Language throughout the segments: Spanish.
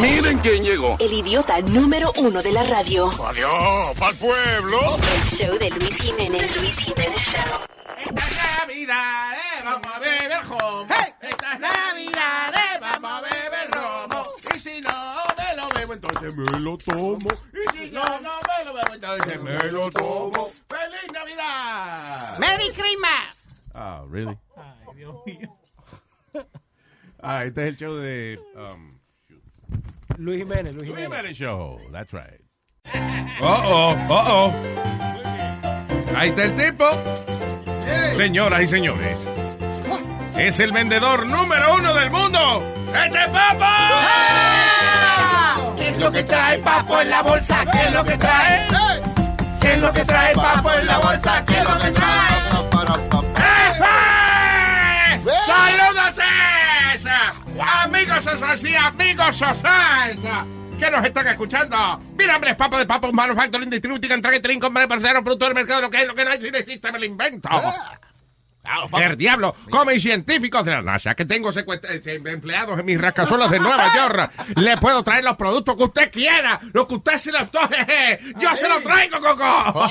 Miren quién llegó. El idiota número uno de la radio. Adiós, pa'l pueblo. El show de Luis Jiménez. Luis Jiménez Show. Esta es Navidad, eh, vamos a beber romo. Esta es Navidad, eh, vamos a beber romo. Y si no me lo bebo, entonces me lo tomo. Y si no, no me lo bebo, entonces me lo tomo. ¡Feliz Navidad! ¡Merry Christmas! Oh, really? Ay, Dios mío. Ah, este es el show de um, Luis Jiménez, Luis Luis Jiménez. Jiménez Show. That's right. Oh, oh, oh, oh. Ahí está el tipo. Señoras y señores. Es el vendedor número uno del mundo. ¡Este es Papo! ¿Qué es lo que trae Papo en la bolsa? ¿Qué es lo que trae? ¿Qué es lo que trae Papo en la bolsa? ¿Qué es lo que trae? ¡Efe! Amigos Osas y amigos Osas. ¿Qué nos están escuchando? Mi nombre es Papo de Papo Manufacturing Distributing and Trade Company Parcero Producto del Mercado Lo que es, lo que no hay, si existe, me lo invento. El diablo, como y científicos de la NASA que tengo eh, empleados en mis rascazuelas de Nueva York, le puedo traer los productos que usted quiera, lo que usted se le antoje. Yo se lo traigo, Coco.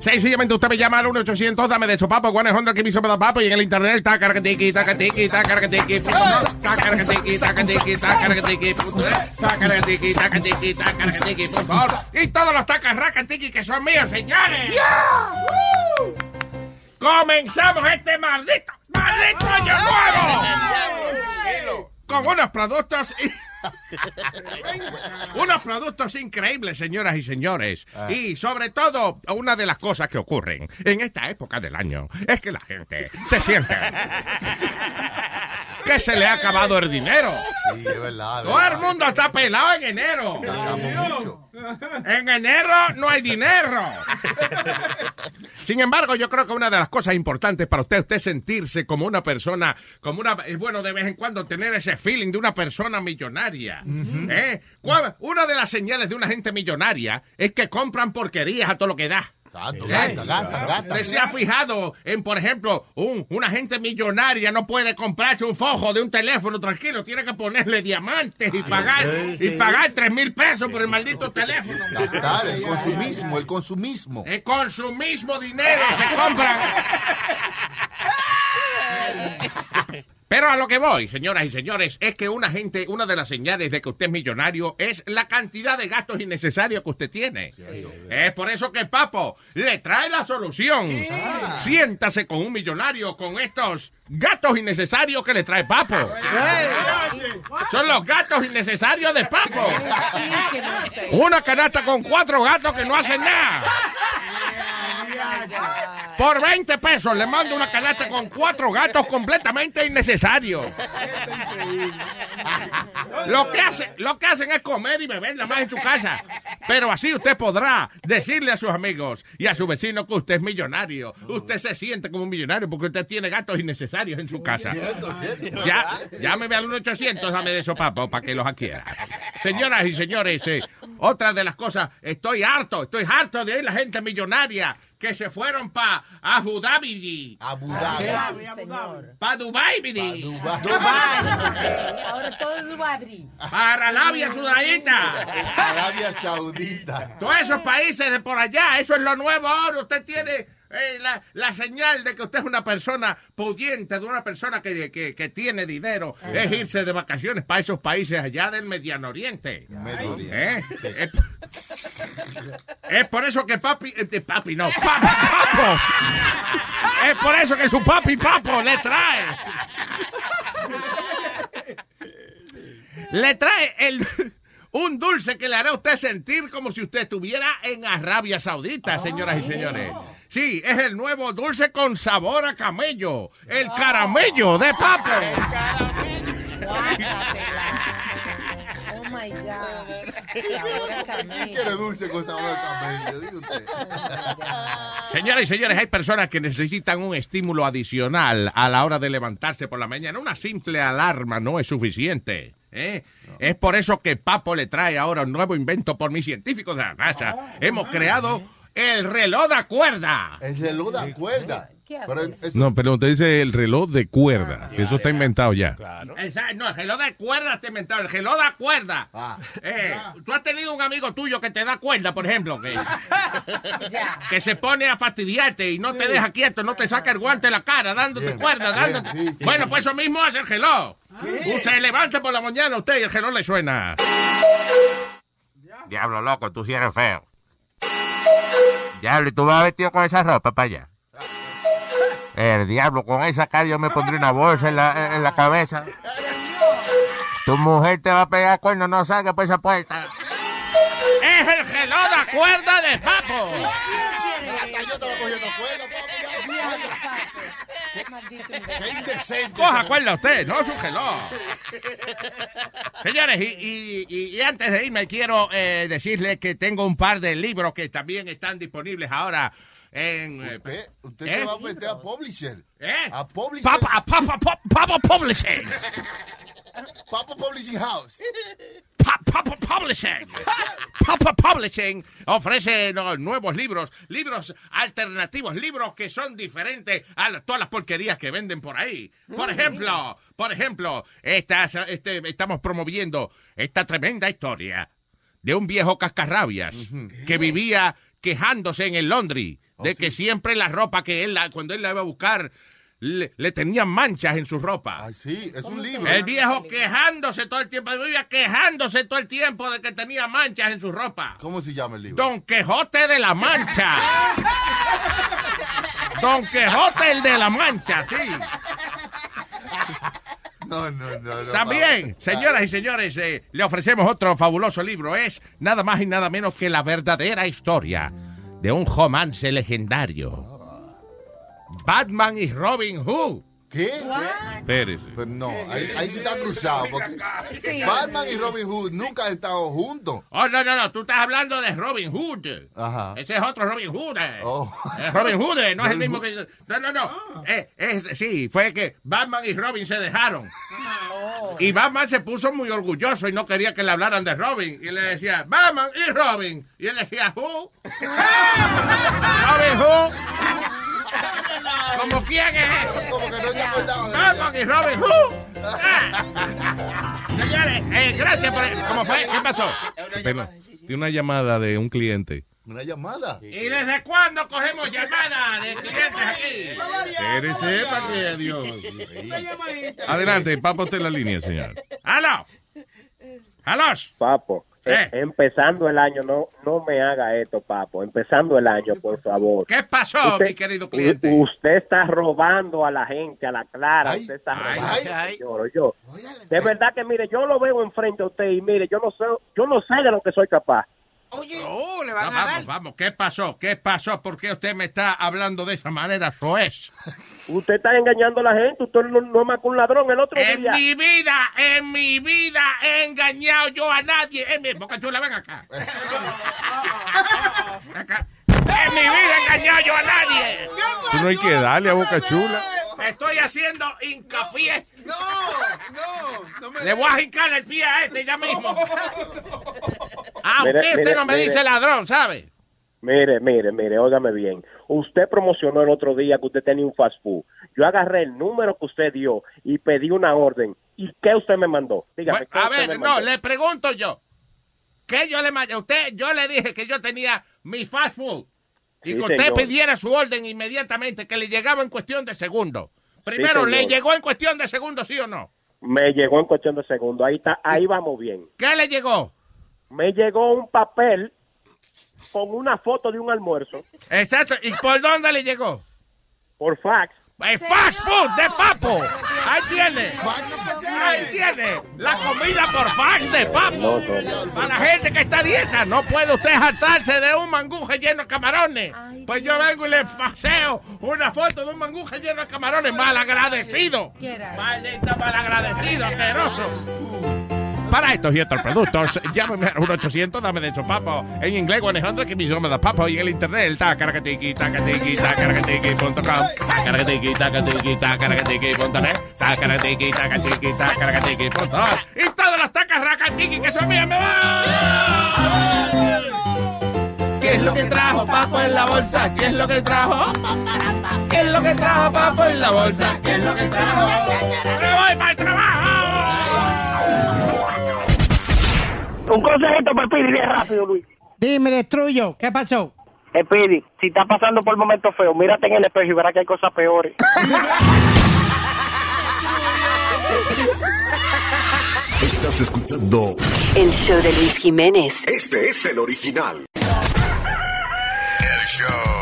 Sencillamente usted me llama al 1-800, dame de su papo, Juan es Honda que me hizo para papo y en el internet está cargatiki, tacatiki, tacargatiki, tacargatiki, tacatiki, tacargatiki, punto net, tacargatiki, tacatiki, tacargatiki, por favor. Y todos los tacarracatiki que son míos, señores. Comenzamos este maldito, maldito año nuevo. Con unos productos... y- unos productos increíbles, señoras y señores. Y sobre todo, una de las cosas que ocurren en esta época del año es que la gente se siente que se le ha acabado el dinero. Sí, es verdad. Todo el mundo está pelado en enero. Mucho. En enero no hay dinero. Sin embargo, yo creo que una de las cosas importantes para usted, usted sentirse como una persona, como una, es bueno de vez en cuando tener ese feeling de una persona millonaria. ¿Eh? ¿Cuál- Una de las señales de una gente millonaria es que compran porquerías a todo lo que da. Exacto, ¿Eh? gasta, gasta, gasta. ¿Usted se ha fijado en, por ejemplo, un, una gente millonaria no puede comprarse un fojo de un teléfono tranquilo, tiene que ponerle diamantes y pagar, y pagar tres mil pesos por el maldito teléfono. Gastar, el consumismo, el consumismo. Eh, con su mismo dinero se compran. Pero a lo que voy, señoras y señores, es que una gente, una de las señales de que usted es millonario es la cantidad de gastos innecesarios que usted tiene. Es por eso que Papo le trae la solución. Siéntase con un millonario con estos gastos innecesarios que le trae Papo. Son los gastos innecesarios de Papo. Una canasta con cuatro gatos que no hacen nada. Por 20 pesos le mando una canasta con cuatro gatos completamente innecesarios. Lo que, lo que hacen es comer y beber nada más en su casa. Pero así usted podrá decirle a sus amigos y a su vecino que usted es millonario. Usted se siente como un millonario porque usted tiene gatos innecesarios en su casa. Ya, llámeme al 1-800, dame de esos papos para que los adquiera. Señoras y señores, eh, otra de las cosas, estoy harto, estoy harto de oír la gente millonaria que se fueron para Abu Dhabi, Abu Dhabi. Para Dubai, bidi, Dubai. Ahora todo es Dubadri. para Arabia Saudita. Arabia Saudita. Todos esos países de por allá, eso es lo nuevo ahora. Usted tiene eh, la, la señal de que usted es una persona pudiente, de una persona que, que, que tiene dinero, es irse de vacaciones para esos países allá del Mediano Oriente. Medio Oriente. ¿Eh? Es, es por eso que papi, eh, de papi no, pa- papo. Es por eso que su papi papo le trae. Le trae el un dulce que le hará a usted sentir como si usted estuviera en Arabia Saudita, señoras y señores. Sí, es el nuevo dulce con sabor a camello, el caramello de papo. Oh my God. Sabor a ¿Quién camello. quiere dulce con sabor a camello? Diga usted. Señoras y señores, hay personas que necesitan un estímulo adicional a la hora de levantarse por la mañana. Una simple alarma no es suficiente. ¿eh? Es por eso que Papo le trae ahora un nuevo invento por mis científicos de la NASA. Hemos creado el reloj de cuerda. El reloj de cuerda. ¿Qué Pero haces? eso- No, pero usted dice el reloj de cuerda, que eso está inventado ya. Claro. Esa- no, el reloj de cuerda te inventado. El reloj de cuerda. Ah. Eh, Tú has tenido un amigo tuyo que te da cuerda, por ejemplo, que, Ya. que se pone a fastidiarte y no te deja quieto, no te saca el guante de la cara, dándote Bien, cuerda, dándote. sí, sí, bueno, sí. pues eso mismo hace el reloj. Se levanta por la mañana usted y el reloj le suena. Diablo loco, tú sí eres feo. Diablo, ¿y tú vas vestido con esa ropa para allá? El diablo, con esa cara yo me pondré una bolsa en la, en la cabeza. Tu mujer te va a pegar cuerno, no salga por esa puerta. Es el reloj de cuerda de papo. Qué indecente. Coja cuerda usted, no es un reloj. Señores, y, y- y- antes de irme quiero eh, decirles que tengo un par de libros que también están disponibles ahora en... eh, Usted, usted ¿Eh? se va a meter a Publisher. ¿Eh? A Publisher. Papa, Papa, Papa, Papa Publishing. Papa Publishing House. Pa- Papa Publishing. Papa Publishing ofrece nuevos libros, libros alternativos, libros que son diferentes a la- todas las porquerías que venden por ahí. Por ejemplo, por ejemplo, estas- este, estamos promoviendo esta tremenda historia de un viejo cascarrabias que vivía quejándose en el laundry de que siempre la ropa que él, cuando él la iba a buscar, le, le tenían manchas en su ropa. Ay, sí, es un libro. El viejo quejándose todo el tiempo, vivía quejándose todo el tiempo de que tenía manchas en su ropa. ¿Cómo se llama el libro? Don Quijote de la Mancha. Don Quijote el de la Mancha, sí. No, no, no. no También, señoras y señores, eh, le ofrecemos otro fabuloso libro. Es nada más y nada menos que la verdadera historia de un romance legendario. Batman y Robin Hood. ¿Qué? Espérese. Pero no, ahí, ahí sí está cruzado. Porque Sí. Batman y Robin Hood nunca han estado juntos. Oh, no, no, no, tú estás hablando de Robin Hood. Ajá. Ese es otro Robin Hood. eh. Oh. Es Robin Hood, eh, no es el mismo que... No, no, no. Eh, es, sí, fue que Batman y Robin se dejaron. Y Batman se puso muy orgulloso y no quería que le hablaran de Robin. Y le decía, Batman y Robin. Y él decía, ¿who? Robin Hood. ¿Como quién es? Como que no te acordaba Batman y Robin Hood. Ah. Señores, eh, gracias por... ¿Cómo fue? ¿Qué pasó? Tiene una llamada de un cliente. Una llamada. ¿Y desde cuándo cogemos llamadas de clientes aquí? Espérese, para que Dios. Adelante, papa usted en la línea, señor. ¡Aló! ¡Aló! Papo, Eh. eh, empezando el año, no no me haga esto, papo. Empezando el año, por favor. ¿Qué pasó, Usted- mi querido cliente? Usted está robando a la gente, a la clara. Ay, usted está ay, robando. ay. señor, yo. De verdad que, mire, yo lo veo enfrente a usted y mire, yo no sé, yo no sé de lo que soy capaz. Oh, le No, van a vamos, dar. vamos, ¿qué pasó? ¿Qué pasó? ¿Por qué usted me está hablando de esa manera? Eso es. Usted está engañando a la gente. Usted no, no es más que un ladrón. El otro En día. mi vida, en mi vida he engañado yo a nadie. En mi... Boca Chula, ven acá. Ven acá. En mi vida he engañado yo a nadie. Tú no hay que darle a Boca Chula. Estoy haciendo hincapié. No, no, no me Le voy a hincar el pie a este ya mismo. Ah, Mire, usted, usted no me mire. dice ladrón, ¿sabe? Mire, mire, mire, óigame bien. Usted promocionó el otro día que usted tenía un fast food. Yo agarré el número que usted dio y pedí una orden. ¿Y qué usted me mandó? Dígame, Bueno, ¿qué a usted me ver, mandó? no, le pregunto yo. ¿Qué yo le mandé? Usted, yo le dije que yo tenía mi fast food. Y que usted pidiera su orden inmediatamente, que le llegaba en cuestión de segundos. Primero. ¿le llegó en cuestión de segundos, sí o no? Me llegó en cuestión de segundos. Ahí está, ahí vamos bien. ¿Qué le llegó? Me llegó un papel con una foto de un almuerzo Exacto. ¿Y por dónde le llegó? por fax. El fast food de papo. Ahí tiene. Ahí tiene. La comida por fax de papo. Para la gente que está a dieta, no puede usted jartarse de un manguje lleno de camarones. Pues yo vengo y le faxeo una foto de un manguje lleno de camarones. Malagradecido. Maldito malagradecido, asqueroso. Para estos y otros productos, llámeme al 1-800, dame de su papo. En inglés, 100, que me llama de papo. Y en el internet, el tacaracatiqui, tacatiqui, tacaracatiqui.com. Tacaracatiqui, tacatiqui, tacaracatiqui.net. Tacaracatiqui, tacatiqui, tacaracatiqui.com. Y todas las tacas racatiqui que son mías me van. ¿Qué es lo que trajo Papo en la bolsa? ¿Qué es lo que trajo? ¿Qué es lo que trajo Papo en la bolsa? ¿Qué es lo que trajo? ¡Me voy para el trabajo! Un consejito para Speedy, bien rápido, Luis. Dime, destruyo. ¿Qué pasó? Speedy, si estás pasando por momentos feos, mírate en el espejo y verás que hay cosas peores. Estás escuchando. El show de Luis Jiménez. Este es el original. El show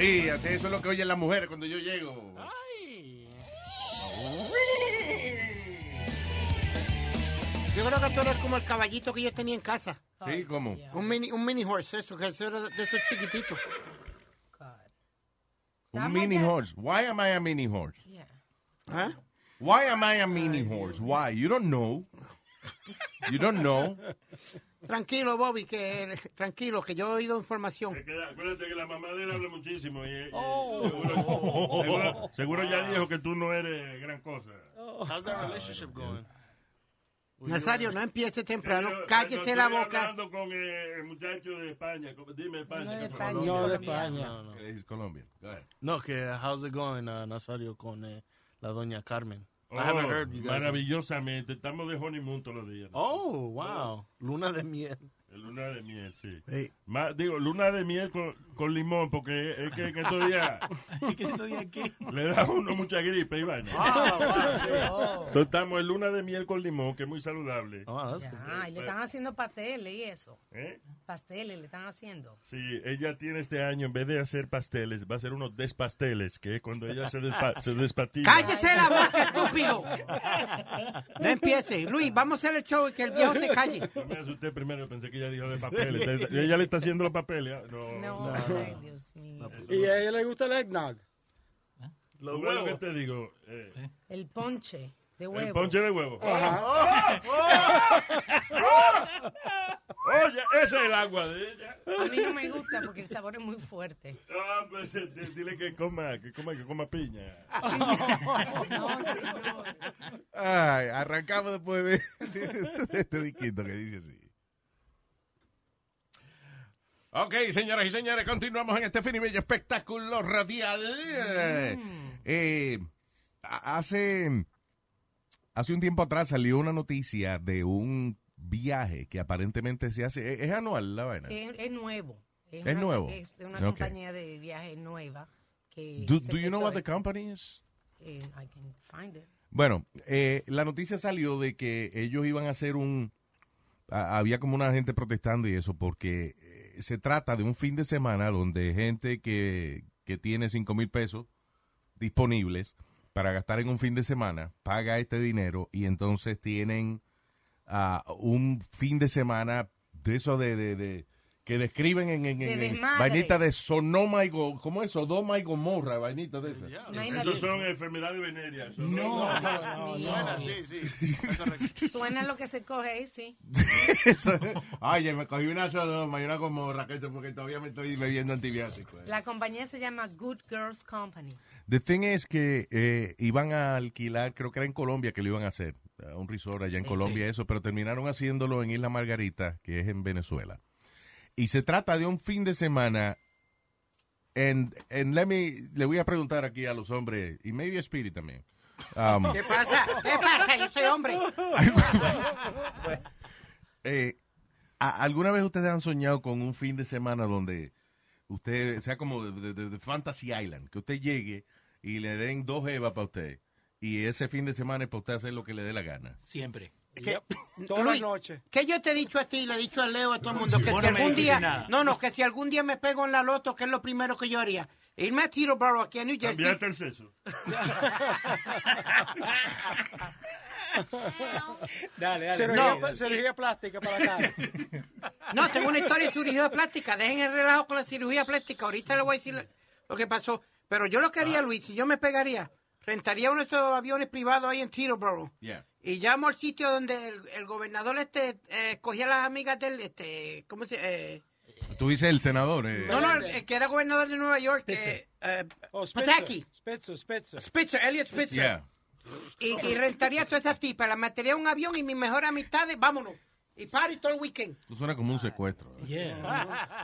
Así, eso es lo que oyen las mujeres cuando yo llego. Yo creo que tú eres como el caballito que yo tenía en casa. Sí, ¿cómo? Un mini, un mini horse, eso, que eso era de esos chiquititos. Un mini horse. Why am I a mini horse? ¿Ah? Why am I a mini horse? Why? You don't know. You don't know. Tranquilo, Bobby, que tranquilo, que yo he oído información. Acuérdate que la mamá de él habla muchísimo. Y, y- Oh. seguro, seguro- seguro ya dijo que tú no eres gran cosa. How's that relationship going? Nazario, no empiece temprano, Pero, cállese no, la boca. hablando con eh, el muchacho de España. ¿Cómo- Dime España. No de que España. Colombia. No, de España. No, no. Ahead. No, que how's it going, uh, Nazario, con eh, la doña Carmen? Oh, I haven't heard you guys. maravillosamente. Estamos de honeymoon todos los días. Oh, wow. Luna de miel. El luna de miel, sí. Hey. Ma- digo, luna de miel con, con limón, porque es que en estos días ¿Y qué estoy aquí? le da a uno mucha gripe y vaina. Ah, wow. Soltamos el luna de miel con limón, que es muy saludable. Ah, y le están haciendo pasteles y eso. ¿Eh? Pasteles le están haciendo. Sí, ella tiene este año, en vez de hacer pasteles, va a hacer unos despasteles, que es cuando ella se, despa se despatilla. ¡Cállese la boca, estúpido! No empiece. Luis, vamos a hacer el show y que el viejo se calle. No me asusté primero, pensé que ella dijo de papeles. Ella le está haciendo los papeles. ¿ah? No, No, ay, Dios mío. Y a ella le gusta el eggnog. Lo bueno que te digo, eh, El ponche de huevo. el ponche de huevo. Ajá. Oye, ese es el agua de ella. A mí no me gusta porque el sabor es muy fuerte. Ah, pues, d- d- dile que coma, que coma, que coma piña. No, señor. Ay, arrancamos después de, de este disquito que dice así. Ok, señoras y señores, continuamos en este fin y bello espectáculo radial. Eh, eh, hace, hace un tiempo atrás salió una noticia de un viaje que aparentemente se hace. ¿Es, es anual la vaina? Es, es nuevo. Es una- nuevo. Es una compañía de viajes nueva. Que Do, you know what the company is? Eh, I can find it. Bueno, eh, la noticia salió de que ellos iban a hacer un... a- había como una gente protestando y eso, porque se trata de un fin de semana donde gente que, que tiene 5 mil pesos disponibles para gastar en un fin de semana, paga este dinero y entonces tienen ah, un fin de semana de eso de- que describen en, en, De en- en vainita de Sonoma y Go- ¿cómo es? Sodoma y Gomorra, vainita de esas. Esos son enfermedades venéreas. Esos No, son- Dios mío. Suena, sí, sí. Suena lo que se coge ahí, sí. Oye, me cogí una Sodoma y una Gomorra, porque todavía me estoy bebiendo antibióticos. La compañía se llama Good Girls Company. The thing es que eh, iban a alquilar, creo que era en Colombia que lo iban a hacer, a un resort allá en Sí, Colombia, sí. eso, pero terminaron haciéndolo en Isla Margarita, que es en Venezuela. Y se trata de un fin de semana. En, en let me, le voy a preguntar aquí a los hombres, y maybe a Spirit también. Um, ¿Qué pasa? ¿Qué pasa? Yo soy hombre. eh, ¿a- ¿Alguna vez ustedes han soñado con un fin de semana donde usted sea como de- de Fantasy Island, que usted llegue y le den dos evas para usted y ese fin de semana es para usted hacer lo que le dé la gana? Siempre. Todas las noches. ¿Qué yo te he dicho a ti? Le he dicho a Leo, a todo el mundo, que si no algún día, no, no, que si algún día me pego en la loto, que es lo primero que yo haría? irme a Teterboro, aquí a New Jersey. Cambiaste el sexo. Dale, dale. No. Cirugía, cirugía plástica para acá. No, tengo una historia de cirugía plástica. Dejen el relajo con la cirugía plástica. Ahorita le voy a decir lo que pasó. Pero yo lo quería, Luis, si yo me pegaría, rentaría uno de esos aviones privados ahí en Teterboro. Yeah. Y llamo al sitio donde el, el gobernador este eh, cogía a las amigas del, este, ¿cómo se eh, Tú dices el senador. eh. No, no, el, el que era gobernador de Nueva York, eh, eh, Oh, Spitzer. Pataki. Spitzer, Spitzer. Spitzer, Elliot Spitzer. Yeah. Y, y rentaría a todas esas tipas, las metería en un avión y mis mejores amistades, vámonos. Y party todo el weekend. Eso suena como un secuestro.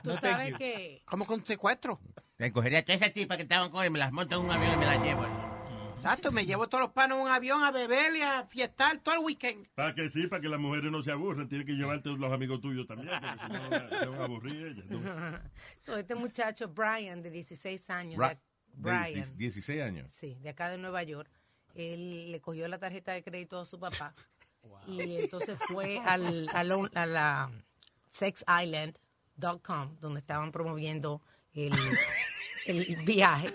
Tú sabes que ¿Cómo con secuestro? Te cogería a todas esas tipas que estaban con él, me las monto en un avión y me las llevo. Exacto, me llevo todos los panos en un avión a beber y a fiestar todo el weekend. Para que sí, para que las mujeres no se aburran, tienen que llevarte los amigos tuyos también, porque si no se van a aburrir ellas. ¿no? So, este muchacho, Brian, de 16 años, Ra- de- de Brian, 16 años. sí, de acá de Nueva York, él le cogió la tarjeta de crédito a su papá y entonces fue al, al- a la sexisland.com donde estaban promoviendo el, el viaje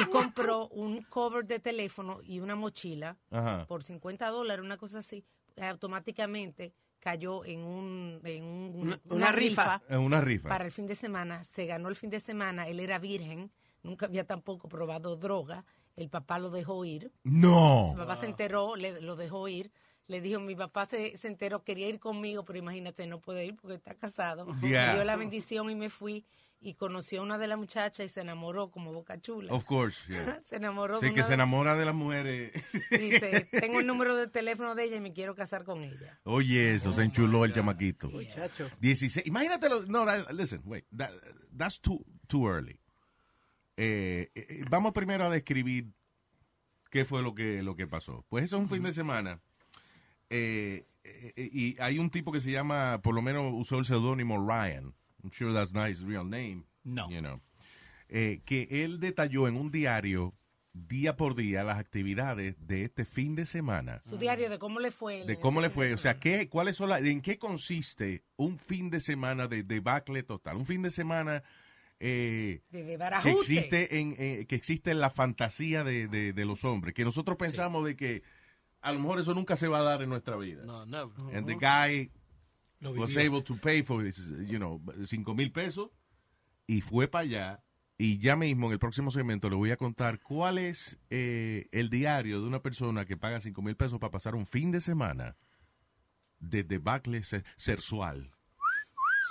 y compró un cover de teléfono y una mochila Ajá. por 50 dólares, una cosa así, automáticamente cayó en, un, en un- Una- una, una rifa. En una rifa. para el fin de semana. Se ganó el fin de semana. Él era virgen. Nunca había tampoco probado droga. El papá lo dejó ir. No. Su papá se enteró, le, lo dejó ir. Le dijo, mi papá se, se enteró, quería ir conmigo, pero imagínate, no puede ir porque está casado. Yeah. Me dio la bendición y me fui. Y conoció a una de las muchachas y se enamoró como boca chula. Of course, yeah. Se enamoró Sí, que se enamora de las mujeres. Dice, tengo el número de teléfono de ella y me quiero casar con ella. Oye, eso, se enchuló el chamaquito. Muchacho. 16. Imagínatelo. No, that- listen, wait. that- that's too, too early. Eh, eh, vamos primero a describir qué fue lo que, lo que pasó. Pues eso es un fin de semana. eh, eh, eh, y hay un tipo que se llama, por lo menos usó el seudónimo Ryan. I'm sure that's not his real name. No. You know. Eh, que él detalló en un diario, día por día, las actividades de este fin de semana. Su diario de cómo le fue. De cómo le fue, o sea. ¿qué, ¿cuáles son las, en qué consiste un fin de semana de debacle total? Un fin de semana eh, De, de que existe en eh, que existe en la fantasía de, de- de los hombres, que nosotros pensamos de que a lo mejor eso nunca se va a dar en nuestra vida. No, never. And the guy Lo was vivió. able to pay for, you know, cinco mil pesos y fue para allá. Y ya mismo en el próximo segmento le voy a contar cuál es eh, el diario de una persona que paga cinco mil pesos para pasar un fin de semana de debacle se- sexual.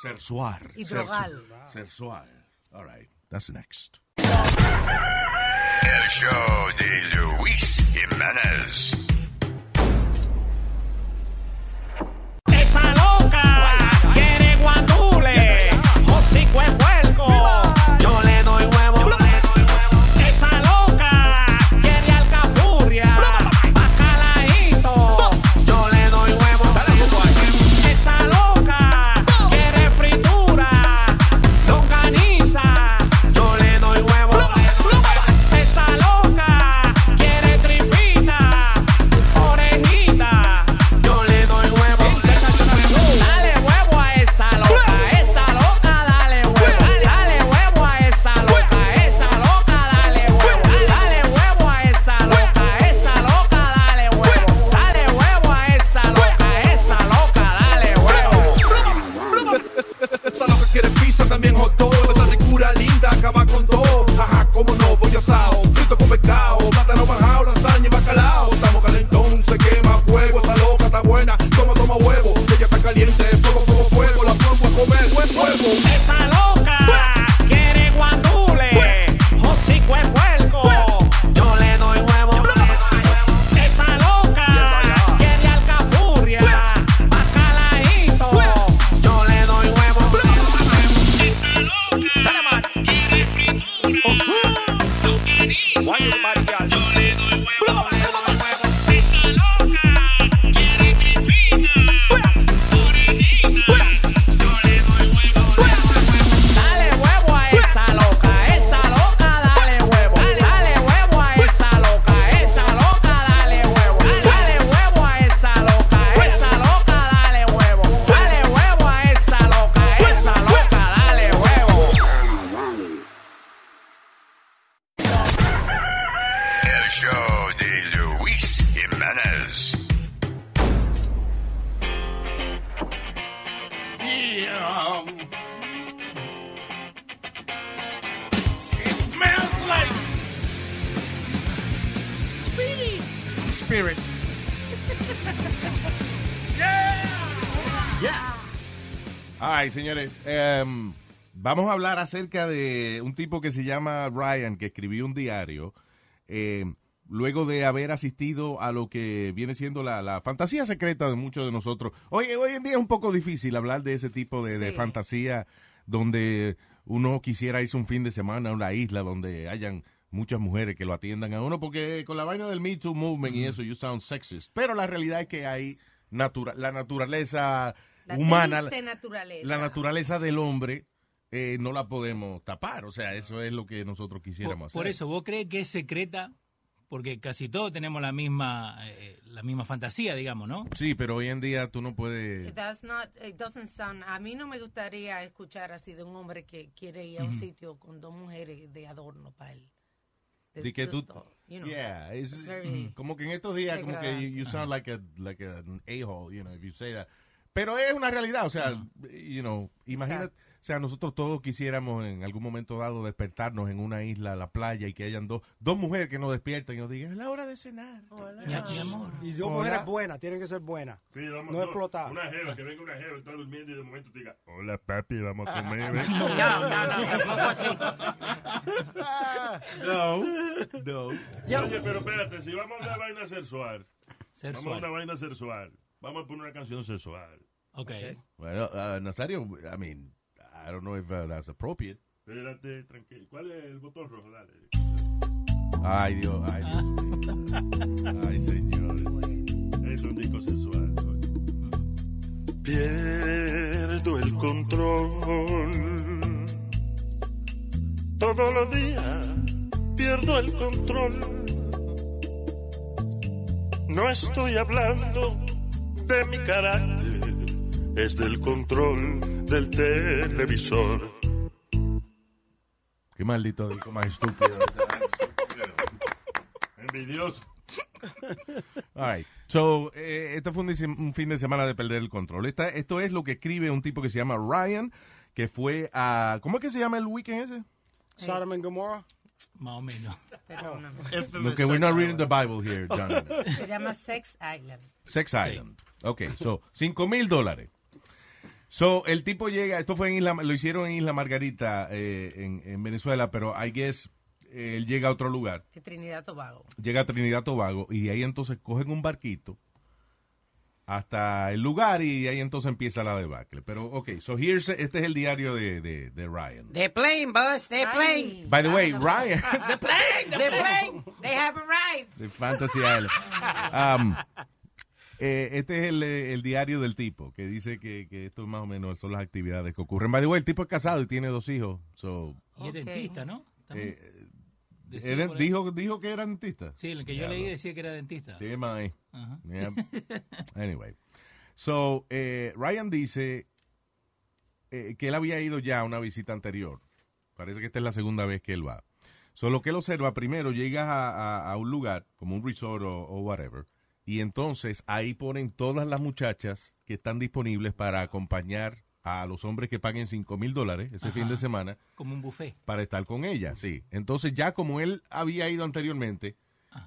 Sexual. Y drogal. Sexual. All right, that's next. El show de Luis Jiménez. comer buen cuerpo. ¡Es salón! Em, vamos a hablar acerca de un tipo que se llama Ryan, que escribió un diario, em, luego de haber asistido a lo que viene siendo la, la fantasía secreta de muchos de nosotros. Hoy, hoy en día es un poco difícil hablar de ese tipo de, de Sí. fantasía donde uno quisiera irse un fin de semana a una isla donde hayan muchas mujeres que lo atiendan a uno, porque con la vaina del Me Too Movement y eso, you sound sexist. Pero la realidad es que hay natura la naturaleza La humana, naturaleza. la naturaleza del hombre eh, no la podemos tapar. O sea, eso es lo que nosotros quisiéramos Por hacer. eso, ¿vos crees que es secreta? Porque casi todos tenemos la misma eh, la misma fantasía, digamos, ¿no? Sí, pero hoy en día tú no puedes... It does not, it doesn't sound, a mí no me gustaría escuchar así de un hombre que quiere ir a un Ujú. sitio con dos mujeres de adorno para él. De que tú... you know, yeah, it's- it's very como que en estos días como que you, you sound like a like a- an a-hole, you know, if you say that. Pero es una realidad, o sea, you know, imagínate, Exacto. o sea, nosotros todos quisiéramos en algún momento dado despertarnos en una isla, la playa, y que hayan dos, dos mujeres que nos despierten y nos digan, es la hora de cenar. Mi amor. Y dos Hola. mujeres buenas, tienen que ser buenas. Sí, vamos, no explotar. Una jeva, que venga una jeva, está durmiendo y de momento te diga, hola papi, vamos a comer. ¿eh?" No, no, no, tampoco así. No, no. Oye, pero espérate, si vamos a una vaina sexual, Sexual. vamos a una vaina sexual, vamos a poner una canción sexual. Ok. Bueno, uh, Nazario, I mean, I don't know if uh, that's appropriate. Espérate, tranquilo. ¿Cuál es el botón rojo? Dale. Ay, Dios, ay, Dios. Ay, señor. Es un disco sexual. Pierdo el control. Todos los días pierdo el control. No estoy hablando de mi carácter, es del control del televisor. Qué maldito disco más estúpido. Envidioso. All right. So, eh, esto fue un, un fin de semana de perder el control. Esta- esto es lo que escribe un tipo que se llama Ryan, que fue a... ¿Cómo es que se llama el weekend ese? Sodom and Gomorrah. Más o menos. Perdóname. Look, we're not reading the Bible here, John. Se llama Sex Island. Sex Island. Ok, so, 5 mil dólares. So, el tipo llega, esto fue en Isla, lo hicieron en Isla Margarita, eh, en, en Venezuela, pero I guess eh, él llega a otro lugar. De Trinidad Tobago. llega a Trinidad Tobago y de ahí entonces cogen un barquito hasta el lugar y ahí entonces empieza la debacle. Pero, ok, so here's, este es el diario de, de, de Ryan. They're playing, boss. They're playing. By the way, Ryan, They're playing. They're playing. They have arrived. de Fantasy Island. Um, eh, este es el, eh, el diario del tipo, que dice que, que esto más o menos son las actividades que ocurren. By the way, el tipo es casado y tiene dos hijos. So, Y es dentista, ¿no? También. eh, él dijo, dijo que era dentista. Sí, el que yo Ya, leí no. decía que era dentista. Sí, mae. Yeah. Anyway. So, eh, Ryan dice eh, que él había ido ya a una visita anterior. Parece que esta es la segunda vez que él va. Solo que él observa, primero llegas a, a- a un lugar, como un resort o, o whatever, y entonces ahí ponen todas las muchachas que están disponibles para acompañar a los hombres que paguen 5 mil dólares ese Ajá. fin de semana Como un buffet. para estar con ella, sí. Entonces ya como él había ido anteriormente,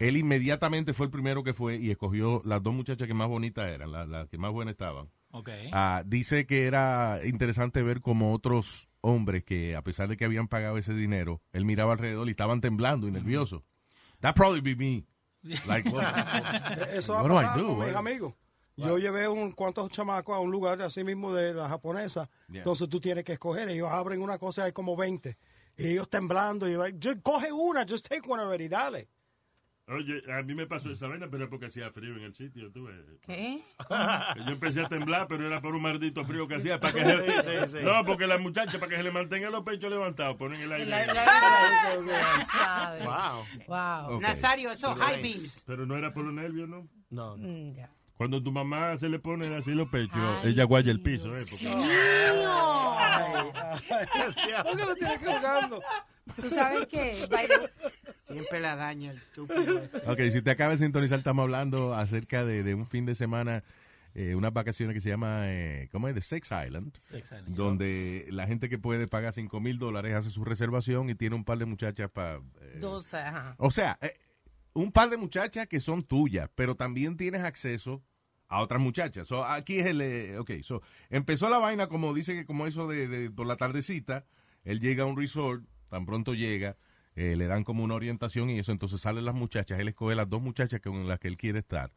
él inmediatamente fue el primero que fue y escogió las dos muchachas que más bonitas eran, las, las que más buenas estaban. Ok. Ah, dice que era interesante ver como otros hombres que a pesar de que habían pagado ese dinero, él miraba alrededor y estaban temblando y nerviosos. That probably be me. Like, what, Eh, Eso ha what pasado con mis What- amigos. Yo llevé un cuantos chamacos a un lugar así mismo de la japonesa. Yeah. Entonces tú tienes que escoger. Ellos abren una cosa, hay como 20. Y ellos temblando. Y yo, "Just coge una, just take one already, dale. Oye, a mí me pasó esa vaina, pero es porque hacía frío en el sitio, tú ves. ¿Qué? Yo empecé a temblar, pero era por un maldito frío que hacía. Para que Sí, se- sí, sí. No, porque las muchachas, para que se le mantengan los pechos levantados, ponen el aire. Sabe. Wow. Wow. Ok. Nazario, esos high beams. Pero no era por los nervios, ¿no? No, no. Mm, ya. Cuando tu mamá se le pone así los pechos, Ay, ella guaya el piso, ¿eh? Porque- ¿Por qué lo tienes colgando? Tú sabes que, by the- Si Siempre la daña el estúpido este. Ok, si te acabas de sintonizar, estamos hablando acerca de, de un fin de semana, eh, unas vacaciones que se llama, eh, ¿cómo es? The Sex Island. Sex Island. Donde la gente que puede pagar 5 mil dólares hace su reservación y tiene un par de muchachas para... Dos, ajá. o sea, eh, un par de muchachas que son tuyas, pero también tienes acceso a otras muchachas. So, aquí es el... eh, ok, so, empezó la vaina como dice que como eso de, de por la tardecita, él llega a un resort, tan pronto llega, eh, le dan como una orientación y eso, entonces salen las muchachas, él escoge las dos muchachas con las que él quiere estar.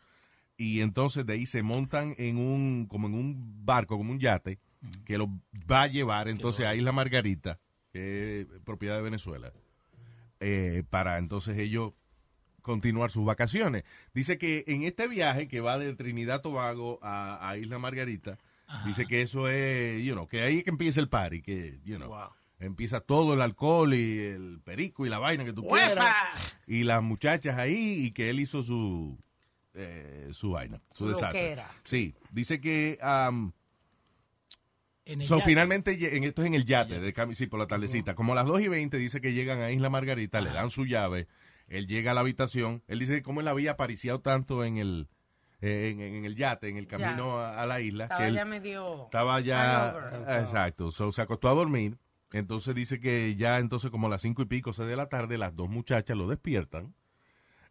Y entonces de ahí se montan en un, como en un barco, como un yate, que lo va a llevar entonces a Isla Margarita, que es propiedad de Venezuela, eh, para entonces ellos continuar sus vacaciones. Dice que en este viaje que va de Trinidad Tobago a, a Isla Margarita, dice que eso es, you know, que ahí es que empieza el party, que, you know, empieza todo el alcohol y el perico y la vaina que tú quieras. Y las muchachas ahí y que él hizo su, eh, su vaina, su, Su desastre. loquera. Sí, dice que... um, En el So, yate. finalmente, en, esto es en el yate, de sí, por la tardecita. Como a las 2 y 20 dice que llegan a Isla Margarita, le dan su llave, él llega a la habitación, él dice que como él había apariciado tanto en el, eh, en, en el yate, en el camino a, a la isla, Estaba que él ya medio estaba ya, exacto, so, se acostó a dormir, entonces dice que ya entonces como a las 5 y pico, 6 de la tarde, las dos muchachas lo despiertan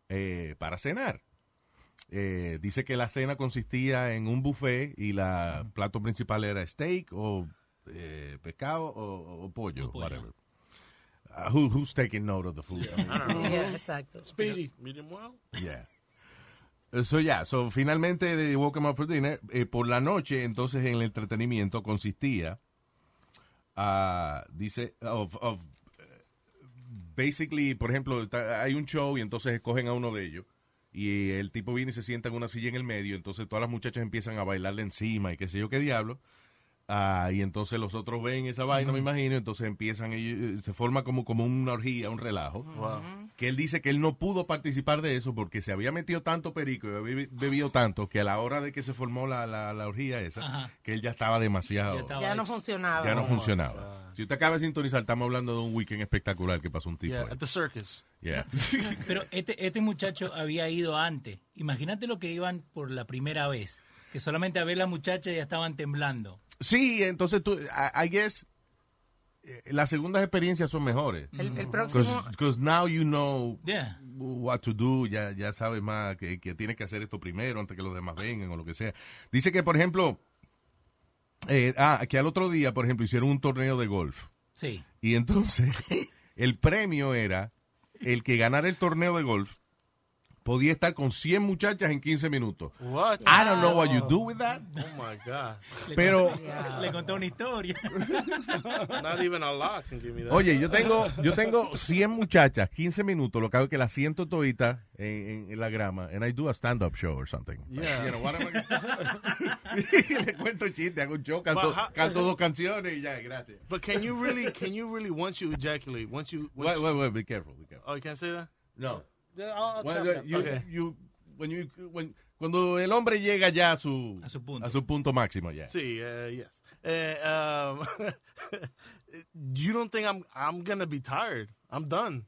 eh, para cenar. Eh, dice que la cena consistía en un buffet y la plato principal era steak o eh, pescado o, o pollo, whatever. Uh, who- who's taking note of the food? Yeah, exacto. Speedy. Medium well. yeah. So, yeah, so, finalmente de Woke 'em Up for Dinner, eh, por la noche, entonces en el entretenimiento consistía, ah, dice, of, of, basically, por ejemplo, hay un show y entonces escogen a uno de ellos y el tipo viene y se sienta en una silla en el medio, entonces todas las muchachas empiezan a bailarle encima y qué sé yo qué diablo. Ah, y entonces los otros ven esa vaina, me imagino, entonces empiezan, ellos, se forma como, como una orgía, un relajo. Que él dice que él no pudo participar de eso porque se había metido tanto perico y había bebi- bebido tanto que a la hora de que se formó la, la, la orgía esa, que él ya estaba demasiado. Ya estaba Ya no funcionaba. ya no funcionaba. Si usted acaba de sintonizar, estamos hablando de un weekend espectacular que pasó un tipo. Yeah, ahí. at the circus. Yeah. Pero este, este muchacho había ido antes. Imagínate lo que iban por la primera vez. Que solamente a ver la muchacha ya estaban temblando. Sí, entonces tú, I, I guess, eh, las segundas experiencias son mejores. El- el próximo- Because now you know Yeah. what to do, ya, ya sabes más que, que tienes que hacer esto primero antes que los demás vengan o lo que sea. Dice que, por ejemplo, eh, ah, que al otro día, por ejemplo, hicieron un torneo de golf. Sí. Y entonces, el premio era el que ganara el torneo de golf podía estar con 100 muchachas en 15 minutos. What? I don't know what you do with that. Oh my God. Pero- le conté una historia. Not even Allah can give me that. Oye, yo tengo, yo tengo 100 muchachas, 15 minutos, lo que hago es que las siento toditas en, en- en la grama, and I do a stand-up show or something. Yeah. You know, what am I- Le cuento chiste, hago un show, canto, But how- canto dos canciones y ya, gracias. But can you really, can you really, once you ejaculate, once you, once Wait, wait, wait, be careful, be careful. oh, you can't say that? No. Yeah, I'll, I'll When- chop that. you- okay. you- when you- when- cuando el hombre llega ya a su, A su punto. a su punto máximo ya. See, uh, yes. Uh, um, you don't think I'm I'm gonna be tired? I'm done.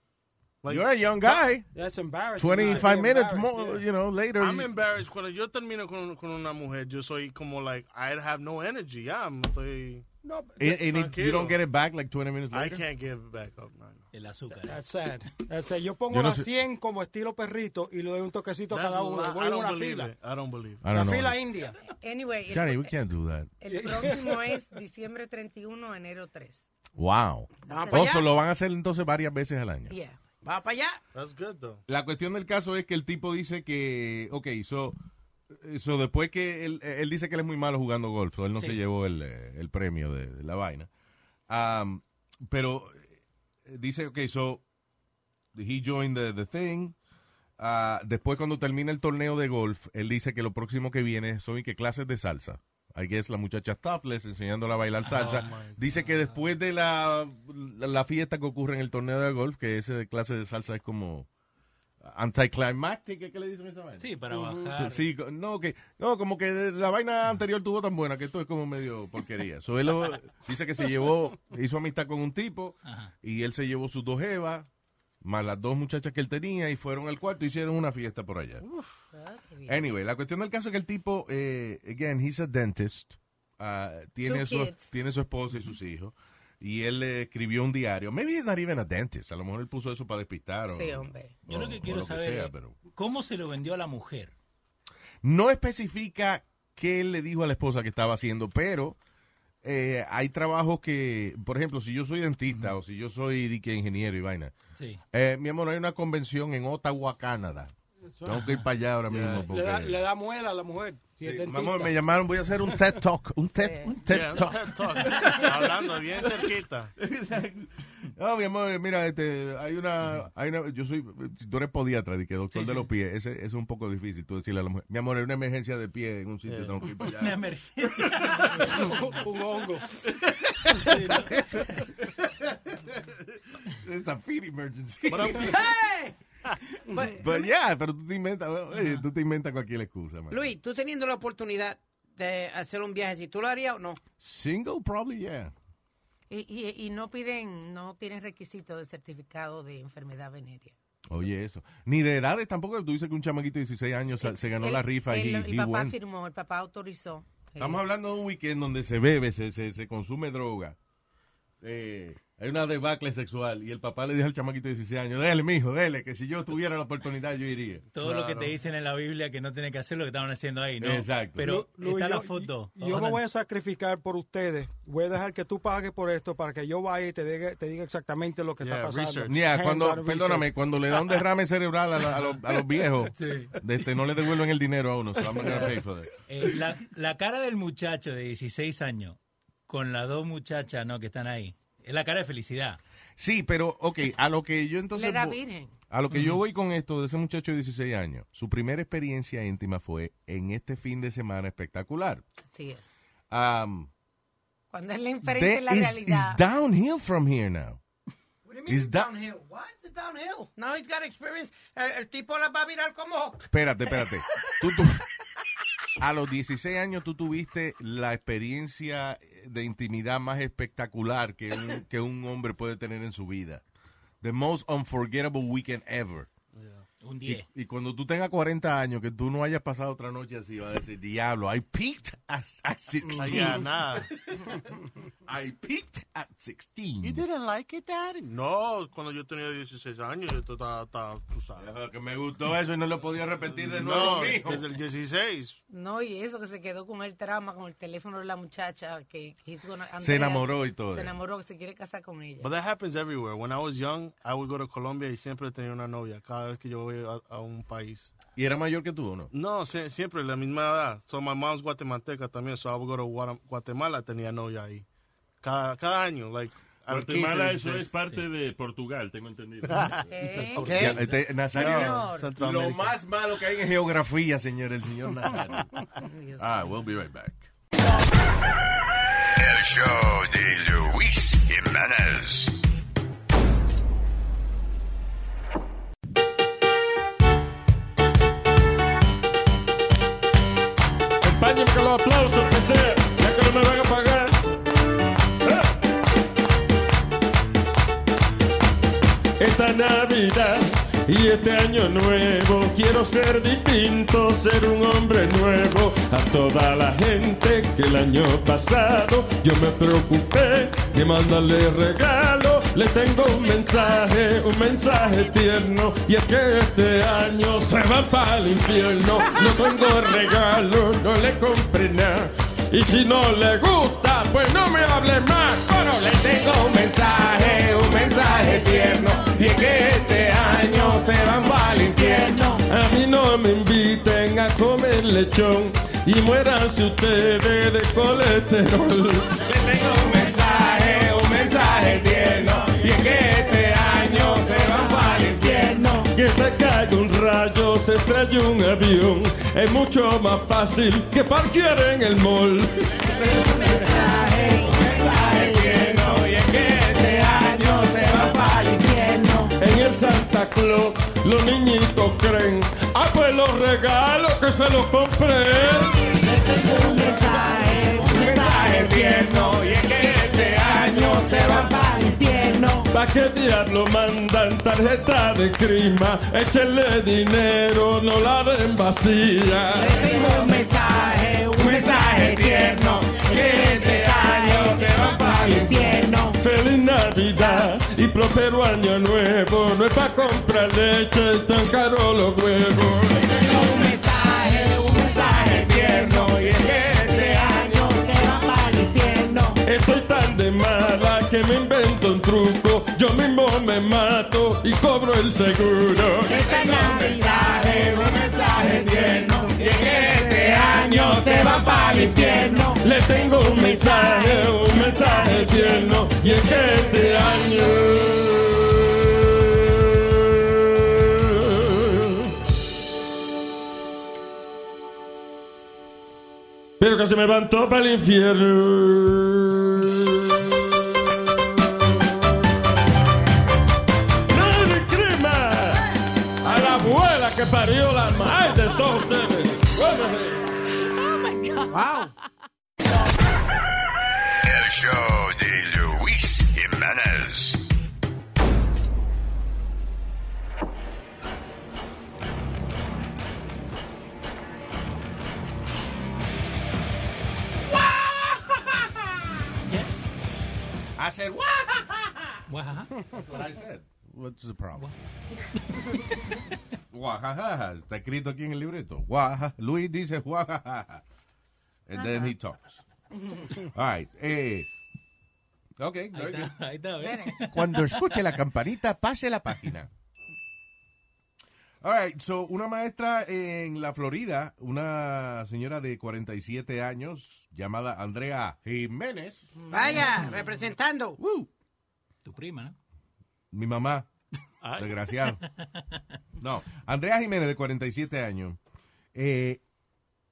You're a young guy. That's embarrassing. 25 You're minutes embarrassed, more, yeah. you know, later. I'm embarrassed cuando yo termino con, con una mujer. Yo soy como like I have no energy. Ya, me estoy. No, and- and it- you don't get it back like 20 minutes I later? can't give it back up. No, no. El azúcar. That's sad. That's sad. Yo pongo Yo no las sé- 100 como estilo perrito y le doy un toquecito a That's cada uno. Voy I don't una believe fila. it. I don't believe. it. I don't know. fila india. Anyway, el, Johnny, we can't do that. el próximo es diciembre 31, enero 3. Wow. Oso, lo van a hacer entonces varias veces al año. Yeah. Va para allá. That's good though. La cuestión del caso es que el tipo dice que, ok, so, so después que él, él dice que él es muy malo jugando golf, so él no Sí. se llevó el, eh, el premio de, de la vaina. Um, pero eh, dice, ok, so he joined the, the thing. Ah, después cuando termina el torneo de golf, él dice que lo próximo que viene son que clases de salsa. I guess la muchacha topless enseñándola a bailar salsa. dice que después de la, la, la fiesta que ocurre en el torneo de golf, que ese clase de salsa es como anticlimactic, ¿qué le dicen esa vaina? Sí, para bajar. Sí, no, que, no, como que la vaina anterior tuvo tan buena que esto es como medio porquería. So, él lo- dice que se llevó, hizo amistad con un tipo Ajá. y él se llevó sus dos jevas más las dos muchachas que él tenía, y fueron al cuarto y hicieron una fiesta por allá. Anyway, la cuestión del caso es que el tipo, eh, again, he's a dentist, ah, tiene, Two su, kids. tiene su esposa y sus hijos, y él le escribió un diario. Maybe he's not even a dentist, a lo mejor él puso eso para despistar. o- Sí, hombre. Yo o- lo que o quiero lo saber sea, es pero- cómo se lo vendió a la mujer. No especifica qué él le dijo a la esposa que estaba haciendo, pero eh, hay trabajos que, por ejemplo, si yo soy dentista o si yo soy di que ingeniero y vaina, Sí. eh, mi amor, hay una convención en Ottawa, Canadá. Tengo que ir para allá ahora mismo. Le Porque, da, le da muela a la mujer. Es dentista. amor, me llamaron, voy a hacer un TED Talk. Un TED, un TED Yeah, un Talk. TED Talk. Hablando bien cerquita. No, mi amor, mira, este, hay una, hay una, yo soy, si tú eres podiatra, di que doctor Sí, de sí. los pies, ese, ese es un poco difícil tú decirle a la mujer, mi amor, hay una emergencia de pie en un sitio, Yeah. tengo que ir para allá. Una emergencia. un hongo. Es a feed emergency. But I'm- ¡Hey! But- Pero ya, pero tú te inventas, oye, tú te inventas cualquier excusa, man. Luis, tú teniendo la oportunidad de hacer un viaje, si tú lo harías o no. Single, probably, yeah. Y, y, y no piden, no tienen requisito de certificado de enfermedad venérea. Oye, eso. Ni de edades tampoco. Tú dices que un chamaquito de 16 años se- se ganó El- la rifa y el, el papá went. firmó, el papá autorizó. Estamos hablando de un weekend donde se bebe, se, se, se consume droga. Eh, hay una debacle sexual y el papá le dijo al chamaquito de 16 años, dele, mijo, dele, que si yo tuviera la oportunidad yo iría. Todo lo que te dicen en la Biblia que no tiene que hacer lo que estaban haciendo ahí, ¿no? Exacto. Pero Lu- está la yo- foto. Yo me voy a sacrificar por ustedes. Voy a dejar que tú pagues por esto para que yo vaya y te diga, te diga exactamente lo que Yeah, está pasando. Hands cuando, perdóname, research. cuando le da un derrame cerebral a, la- a los, a los viejos, Sí. de este, no le devuelven el dinero a uno. So I'm not gonna pay for that. Eh, la, la cara del muchacho de 16 años con las dos muchachas ¿no? que están ahí, es la cara de felicidad. Sí, pero, ok, a lo que yo entonces... Era virgen. A lo que yo voy con esto de ese muchacho de 16 años, su primera experiencia íntima fue en este fin de semana espectacular. Así es. Um, Cuando es la inferente there en la is- realidad. is downhill from here now. What do you mean it's downhill? Why is it downhill? Now he's got experience. El, el tipo la va a virar como... Espérate, espérate. Tú, tú- a los 16 años tú tuviste la experiencia de intimidad más espectacular que un, que un hombre puede tener en su vida. The most unforgettable weekend ever. Un Y, 10. y cuando tú tengas 40 años, que tú no hayas pasado otra noche así, vas a decir, diablo, I peaked at, at 16. Yeah, nada. I peaked at 16. You didn't like it, daddy? No, cuando yo tenía 16 años, yo estaba, estaba, tú sabes. Que me gustó eso y no lo podía repetir de nuevo, No, mijo. desde el 16. No, y eso que se quedó con el trauma, con el teléfono de la muchacha, que, gonna- Se Andrea, enamoró y todo. Se enamoró, que se quiere casar con ella. But that happens everywhere. When I was young, I would go to Colombia y siempre tenía una novia cada vez que yo voy a, a un país. ¿Y era mayor que tú o no? No, sie- siempre la misma edad. So my mom's guatemalteca también, so I would go to Guatemala, tenía novia ahí. Cada, cada año, like. a los 15, Guatemala, eso 16. es parte de Portugal, tengo entendido. ¿Eh? Ya, este, Nazario, Señor. lo más malo que hay en geografía, señor, el señor Nazario. Ah, we'll be right back. El show de Luis Jiménez. Aplausos, que sea, ya que no me van a pagar. ¡Eh! Esta Navidad y este año nuevo quiero ser distinto, ser un hombre nuevo. A toda la gente que el año pasado yo me preocupé de mandarle regalo. Le tengo un mensaje, un mensaje tierno. Y es que este año se va para el infierno. No tengo regalo, no le compré nada. Y si no le gusta, pues no me hable más. Pero le tengo un mensaje, un mensaje tierno. Y es que este año se van para el infierno. A mí no me inviten a comer lechón. Y muéranse ustedes de colesterol. Le tengo un mensaje, mensaje tierno. Y es que este año se van para el infierno. Que te caiga un rayo, se estrelle un avión. Es mucho más fácil que parquear en el mall. Y es que este año se va para el infierno. En el Santa Claus los niñitos creen. Ah, pues los regalos que se los compré. Un mensaje tierno y es que este año se va ¿Pa' qué diablo mandan tarjeta de crima? Échenle dinero, no la den vacía. un mensaje, un mensaje tierno, que este año se van para el infierno. Feliz Navidad y próspero año nuevo. No es pa' comprar leche, tan caro los huevos. Un mensaje, un mensaje tierno, y es que este año se van para el infierno. Estoy tan de mala que me. Yo mismo me mato y cobro el seguro. Este mensaje, un mensaje tierno, y es que este año se van para el infierno. Le tengo un mensaje, un mensaje tierno. Y es que este año. Pero que se me van todos para el infierno. Wow. El show de Luis Jiménez. I said, That's what I said. What's the problem? Guajajaja. Está escrito aquí en el libreto. Luis dice guajajaja. And then he talks. All right. Eh, ok. Ahí very está, good. ahí está, ¿ves? Cuando escuche la campanita, pase la página. All right, so una maestra en la Florida, una señora de 47 años llamada Andrea Jiménez, Vaya, representando. Tu prima, ¿no? mi mamá, desgraciado. No, Andrea Jiménez de 47 años eh,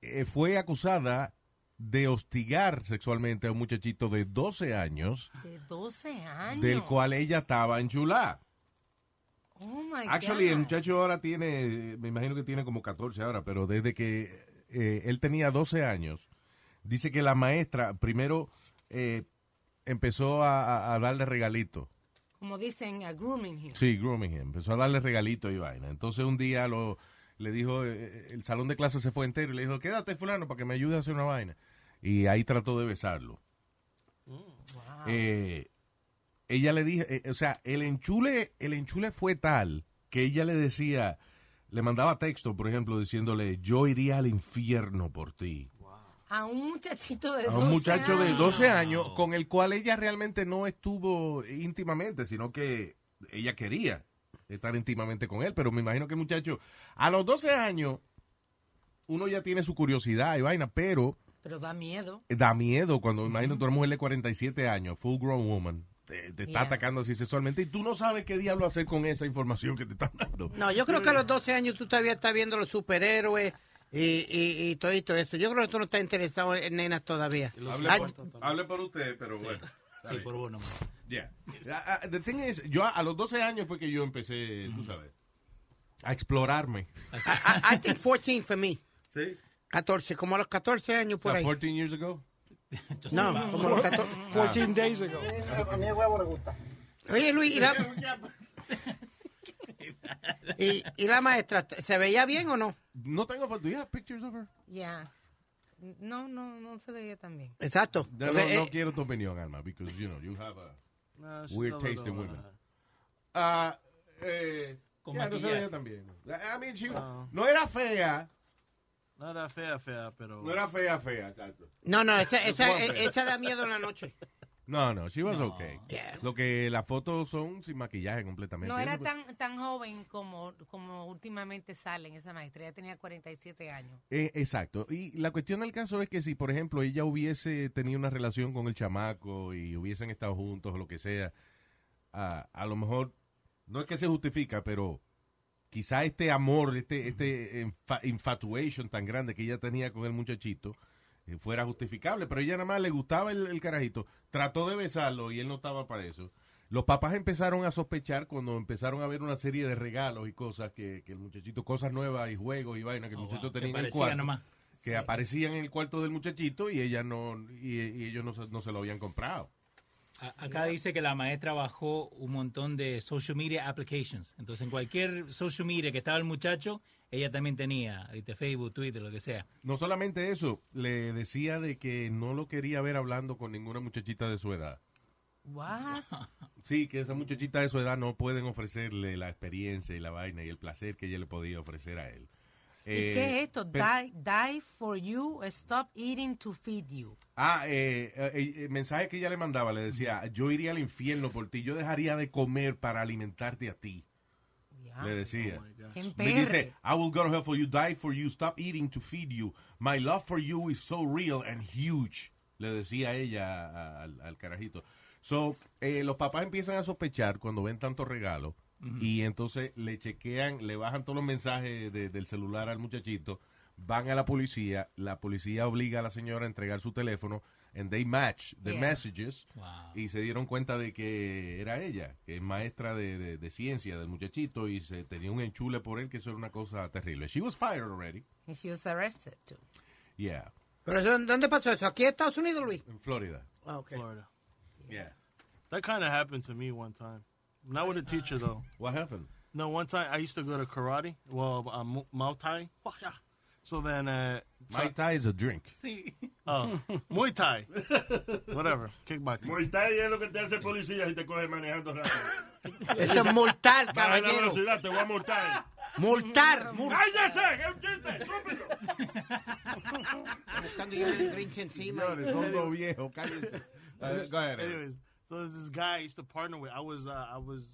eh, fue acusada de hostigar sexualmente a un muchachito de 12 años, De 12 años. del cual ella estaba enchulada. Oh my Actually, el muchacho ahora tiene, me imagino que tiene como 14 ahora, pero desde que eh, él tenía 12 años, dice que la maestra primero eh, empezó a, darle regalitos. Como dicen, a grooming him. Sí, grooming him. Empezó a darle regalitos y vaina. Entonces un día lo, le dijo, eh, el salón de clase se fue entero y le dijo, quédate fulano para que me ayude a hacer una vaina. Y ahí trató de besarlo. Eh, ella le dijo, eh, o sea, el enchule, el enchule fue tal que ella le decía, le mandaba texto, por ejemplo, diciéndole, yo iría al infierno por ti. A un muchachito de 12 A un muchacho de años. 12 años con el cual ella realmente no estuvo íntimamente, sino que ella quería estar íntimamente con él, pero me imagino que el muchacho, a los 12 años, uno ya tiene su curiosidad y vaina, pero Pero da miedo. da miedo cuando, imagínate, una mujer de 47 años, full grown woman, te, te está Yeah. atacando así sexualmente y tú no sabes qué diablo hacer con esa información que te están dando. No, yo creo que a los 12 años tú todavía estás viendo los superhéroes y, y, y todo esto. Yo creo que tú no estás interesado en nenas todavía. Hable, Ay, por, hable por usted, pero bueno. Sí, bien. por vos nomás. Yeah. Ah, ah, the thing is, yo a, a los 12 años fue que yo empecé, tú sabes, a explorarme. I, I- I think 14 for me. ¿Sí? 14, como a los 14 años por ahí. 14 years ago. No, como a los 14. 14 days ago. A mí el huevo le gusta. Oye, Luis, ¿y la, y, y la maestra, ¿se veía bien o no? No tengo fotos. ¿Do you have pictures of her? Ya. No, no, no se veía tan bien. Exacto. No, no, Porque, no eh, quiero tu opinión, Alma, because, you know, you have a she's weird taste in women. uh, Ah, eh, Con ya, no se veía tan bien. I mean, she- No. no era fea, No era fea, fea, pero. no era fea, fea, exacto. no, no, esa, esa, esa da miedo en la noche. No, no, she was okay. Yeah. Lo que las fotos son sin maquillaje completamente. No era tan tan joven como, como últimamente salen esa maestra. Ella tenía 47 años. Eh, exacto. Y la cuestión del caso es que si, por ejemplo, ella hubiese tenido una relación con el chamaco y hubiesen estado juntos o lo que sea, a, a lo mejor, no es que se justifica, pero quizá este amor, este, este infa- infatuation tan grande que ella tenía con el muchachito eh, fuera justificable, pero ella nada más le gustaba el, el carajito, trató de besarlo y él no estaba para eso. Los papás empezaron a sospechar cuando empezaron a ver una serie de regalos y cosas que, que el muchachito, cosas nuevas y juegos y vaina que el Oh, que tenía en el cuarto. nomás. Que aparecían en el cuarto del muchachito y ella no y, y ellos no, se- no se lo habían comprado. Acá dice que la maestra bajó un montón de social media applications. Entonces, en cualquier social media que estaba el muchacho, ella también tenía, ¿viste? Facebook, Twitter, lo que sea. No solamente eso, le decía de que no lo quería ver hablando con ninguna muchachita de su edad. What? Sí, que esa muchachita de su edad no pueden ofrecerle la experiencia y la vaina y el placer que ella le podía ofrecer a él. ¿Y Eh, qué es esto? pero- Die, die for you, stop eating to feed you. Ah, eh, eh, eh, mensaje que ella le mandaba, le decía, yo iría al infierno por ti, yo dejaría de comer para alimentarte a ti. Le decía. Qué Me dice, I will go to hell for you, die for you, stop eating to feed you. My love for you is so real and huge. Le decía ella a- al, al carajito. So, eh, los papás empiezan a sospechar cuando ven y entonces le chequean, le bajan todos los mensajes de- del celular al muchachito, van a la policía, la policía obliga a la señora a entregar su teléfono and they match the Yeah. messages y se dieron cuenta de que era ella, que es maestra de, de- de ciencia del muchachito y se tenía un enchule por él que eso era una cosa terrible. She was fired already. And she was arrested too. Yeah, ¿Pero eso, dónde pasó eso? ¿Aquí en Estados Unidos, Luis? en Florida. Ah, ok. Florida. Yeah. That kind of happened to me one time. Not with a teacher though. What happened? No, one time I used to go to karate. Well, uh, Mu- Muay Thai. So then, uh, so- Muay Thai is a drink. Sí. Oh, Muay Thai. Whatever. Kickboxing. Muay Thai es lo que te hace policía si te coge manejando rápido. Eso es multar, Baja la caballero. velocidad, te voy a multar. Multar, multar. ¡Cállese! ¡Es un chiste! ¡Estúpido! Buscando yo el Grinch encima. Señores, son dos viejos, cállense. Go ahead. Anyways, so there's this guy I used to partner with. I was uh, I was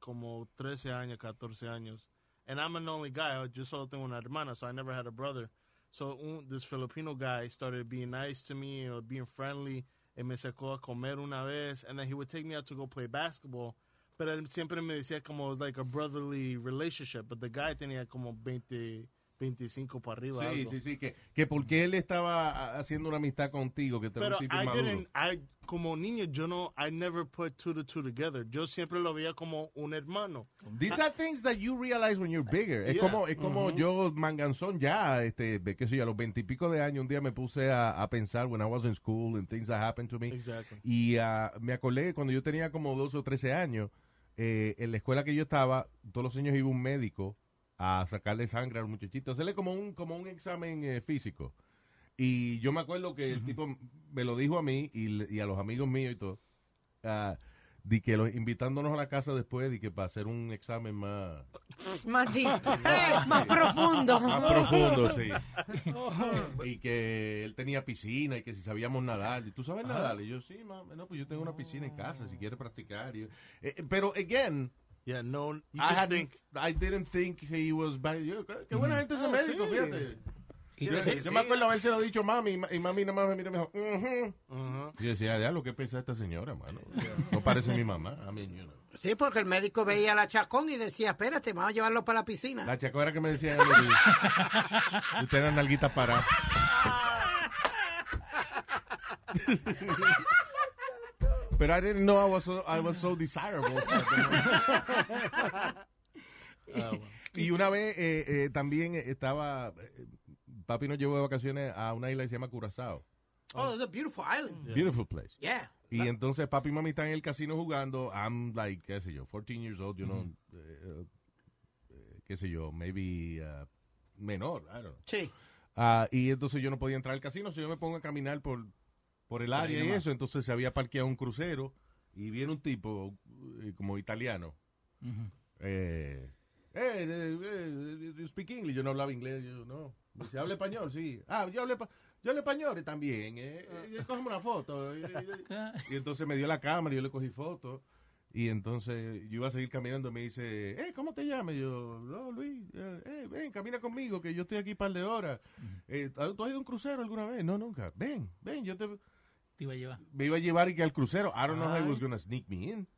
como 13 años, 14 años. And I'm an only guy. Yo solo tengo una hermana, so I never had a brother. So un, this Filipino guy started being nice to me or being friendly. Y me sacó a comer una vez. And then he would take me out to go play basketball. Él siempre me decía como it was like a brotherly relationship. But the guy tenía como 20, 25 para arriba. Sí, algo. sí, sí, que, que porque él estaba haciendo una amistad contigo, que te Pero un I didn't, I, como niño, yo no, I never put two to two together. Yo siempre lo veía como un hermano. These are things that you realize when you're bigger. Es Yeah. como, es como Mhm. yo, manganzón, ya, este, qué sé yo, a los veintipico de años, un día me puse a, a pensar when I was in school and things that happened to me. Exactly. Y ah, me acordé cuando yo tenía como 12 o 13 años, eh, en la escuela que yo estaba, todos los años iba un médico a sacarle sangre al muchachito, hacerle como un, como un examen eh, físico. Y yo me acuerdo que el tipo me lo dijo a mí y, a los amigos míos y todo, ah, de que los, invitándonos a la casa después, de que para hacer un examen más... Más deep. Más profundo. Más profundo, sí. y que él tenía piscina y que si sabíamos nadar. ¿Y tú sabes nadar? Y yo, sí, mami, no, pues yo tengo una piscina en casa si quieres practicar. Y yo- eh, eh, pero, again, Yeah, no, you I, just had- think. I didn't think he was bad. Yo, qué, buena gente ese Ah, médico, sí. fíjate. Yo, me acuerdo haberse lo dicho mami y ma- y mami nada más me miró y me dijo. Uh-huh. Y decía, ya lo que piensa esta señora, mano. No parece mi mamá. I mean, you know. Sí, porque el médico veía la chacón y decía, espérate, vamos a llevarlo para la piscina. La chacora que me decía, "Y usted era nalguita para. Pero I didn't know I was so, I was so desirable. y una vez eh, eh, también estaba, eh, papi nos llevó de vacaciones a una isla que se llama Curazao. Oh, it's a beautiful island. Beautiful place. Yeah. Y entonces papi y mami están en el casino jugando. I'm like, qué sé yo, 14 years old, you know, eh, eh, qué sé yo, maybe uh, menor, I don't know. Sí. Ah, y entonces yo no podía entrar al casino, si yo me pongo a caminar por, por el área y eso, entonces se había parqueado un crucero y viene un tipo eh, como italiano. Ujú. Eh, eh, eh, eh, you speak English, yo no hablaba inglés, yo no. ¿Se habla español? Sí. Ah, yo hablo, yo hablo español también. Eh, eh, cógeme una foto. eh, eh. Y entonces me dio la cámara y yo le cogí foto. Y entonces yo iba a seguir caminando y me dice, eh, ¿cómo te llamas? Yo, no, Luis, eh, eh, ven, camina conmigo, que yo estoy aquí un par de horas. Eh, ¿Tú has ido a un crucero alguna vez? No, nunca. Ven, ven, yo te... Te iba a llevar. Me iba a llevar y que al crucero. I don't know how he was gonna sneak me in.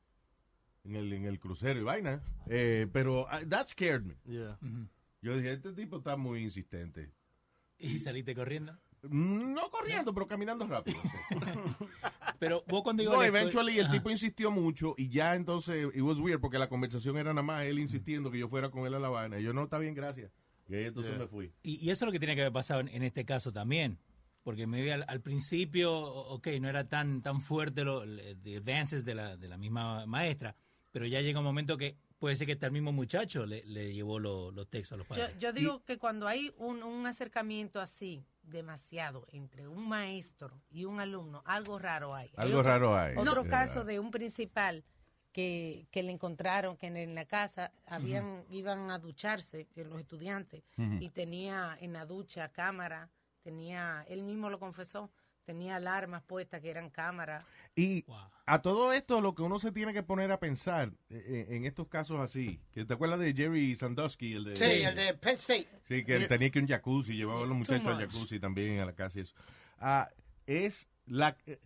En el, en el crucero y vaina. Eh, pero uh, that scared me. Yeah. Yo dije, este tipo está muy insistente. Y saliste corriendo. No corriendo, pero caminando rápido. sí. Pero vos cuando ibas No, a la escuela- eventually el Ajá. tipo insistió mucho y ya entonces, it was weird porque la conversación era nada más él insistiendo que yo fuera con él a la vaina. Y yo, no, está bien, gracias. Y ahí entonces Yeah. me fui. Y, y eso es lo que tiene que haber pasado en, en este caso también. Porque maybe al, al principio, ok, no era tan tan fuerte los advances de la, de la misma maestra, pero ya llega un momento que puede ser que hasta el mismo muchacho le, le llevó lo- los textos a los Yo, padres. yo digo que cuando hay un, un acercamiento así, demasiado, entre un maestro y un alumno, algo raro hay. Hay Algo otro- raro hay. Otro No. caso de un principal que, que le encontraron que en, en la casa habían iban a ducharse eh, los estudiantes y tenía en la ducha cámara, tenía, él mismo lo confesó, tenía alarmas puestas que eran cámaras. Y a todo esto lo que uno se tiene que poner a pensar eh, en estos casos así, que te acuerdas de Jerry Sandusky, el de Sí, el de Penn State. Sí, que él tenía que un jacuzzi, llevaba a los muchachos al jacuzzi también a la casa y eso. Ah, es la, eh,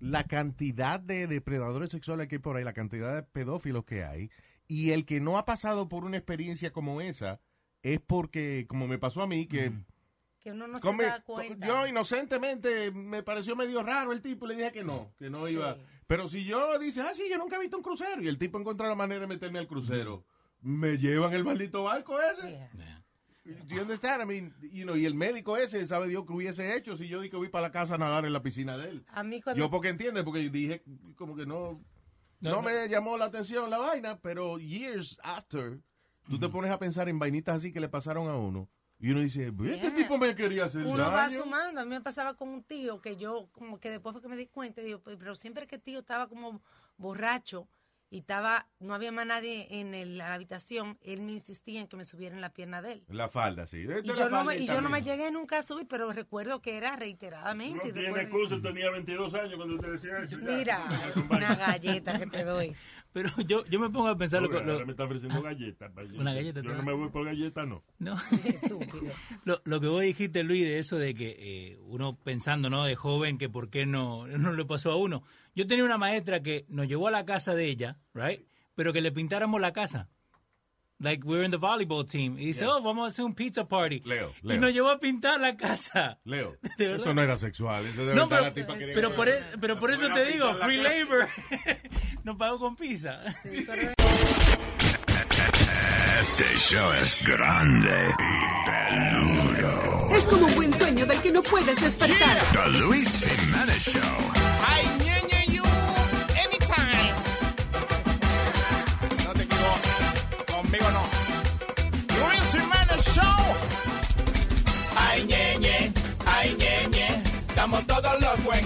la cantidad de depredadores sexuales que hay por ahí, la cantidad de pedófilos que hay, y el que no ha pasado por una experiencia como esa es porque, como me pasó a mí, que Que uno no come- se da cuenta. yo inocentemente me pareció medio raro el tipo y le dije que no, que no iba. Pero si yo dice, ah, sí, yo nunca he visto un crucero y el tipo encuentra la manera de meterme al crucero, me llevan el maldito barco ese. Do you understand? I mean, you know, y el médico ese, sabe Dios que hubiese hecho si yo di que voy para la casa a nadar en la piscina de él. A mí cuando- Yo porque entiende, porque dije como que no, no, No, no. me llamó la atención la vaina, pero years after, tú te pones a pensar en vainitas así que le pasaron a uno y uno dice, este Yeah. tipo me quería hacer Uno va daño. sumando. A mí me pasaba con un tío que yo, como que después fue que me di cuenta, digo, "Pues, pero siempre que el tío estaba como borracho y estaba, no había más nadie en el- la habitación, él me insistía en que me subiera en la pierna de él. La falda, sí. Y yo, no me, y yo no me llegué nunca a subir, pero recuerdo que era reiteradamente. No tiene excusa, tenía 22 años cuando usted decía eso. ya. Mira, una galleta que te doy. Pero yo, yo me pongo a pensar... lo Ahora lo- me está ofreciendo galletas. yo. Una galleta, Yo te no me voy por galletas, no. No. lo, lo que vos dijiste, Luis, de eso de que eh, uno pensando, ¿no? De joven, que por qué no, no le pasó a uno. Yo tenía una maestra que nos llevó a la casa de ella, right? Pero que le pintáramos la casa. Like, we're in the volleyball team. Y dice, Yeah. oh, vamos a hacer un pizza party. Leo, Y Leo. nos llevó a pintar la casa. Leo, ¿De eso no era sexual, eso de No, verdad pero, la tipa quería pero que- por, e- pero por eso te digo, la free casa. labor. Nos pagó con pizza. Este show es grande y peludo. Es como un buen sueño del que no puedes despertar. The Luis Jiménez Show. Ay,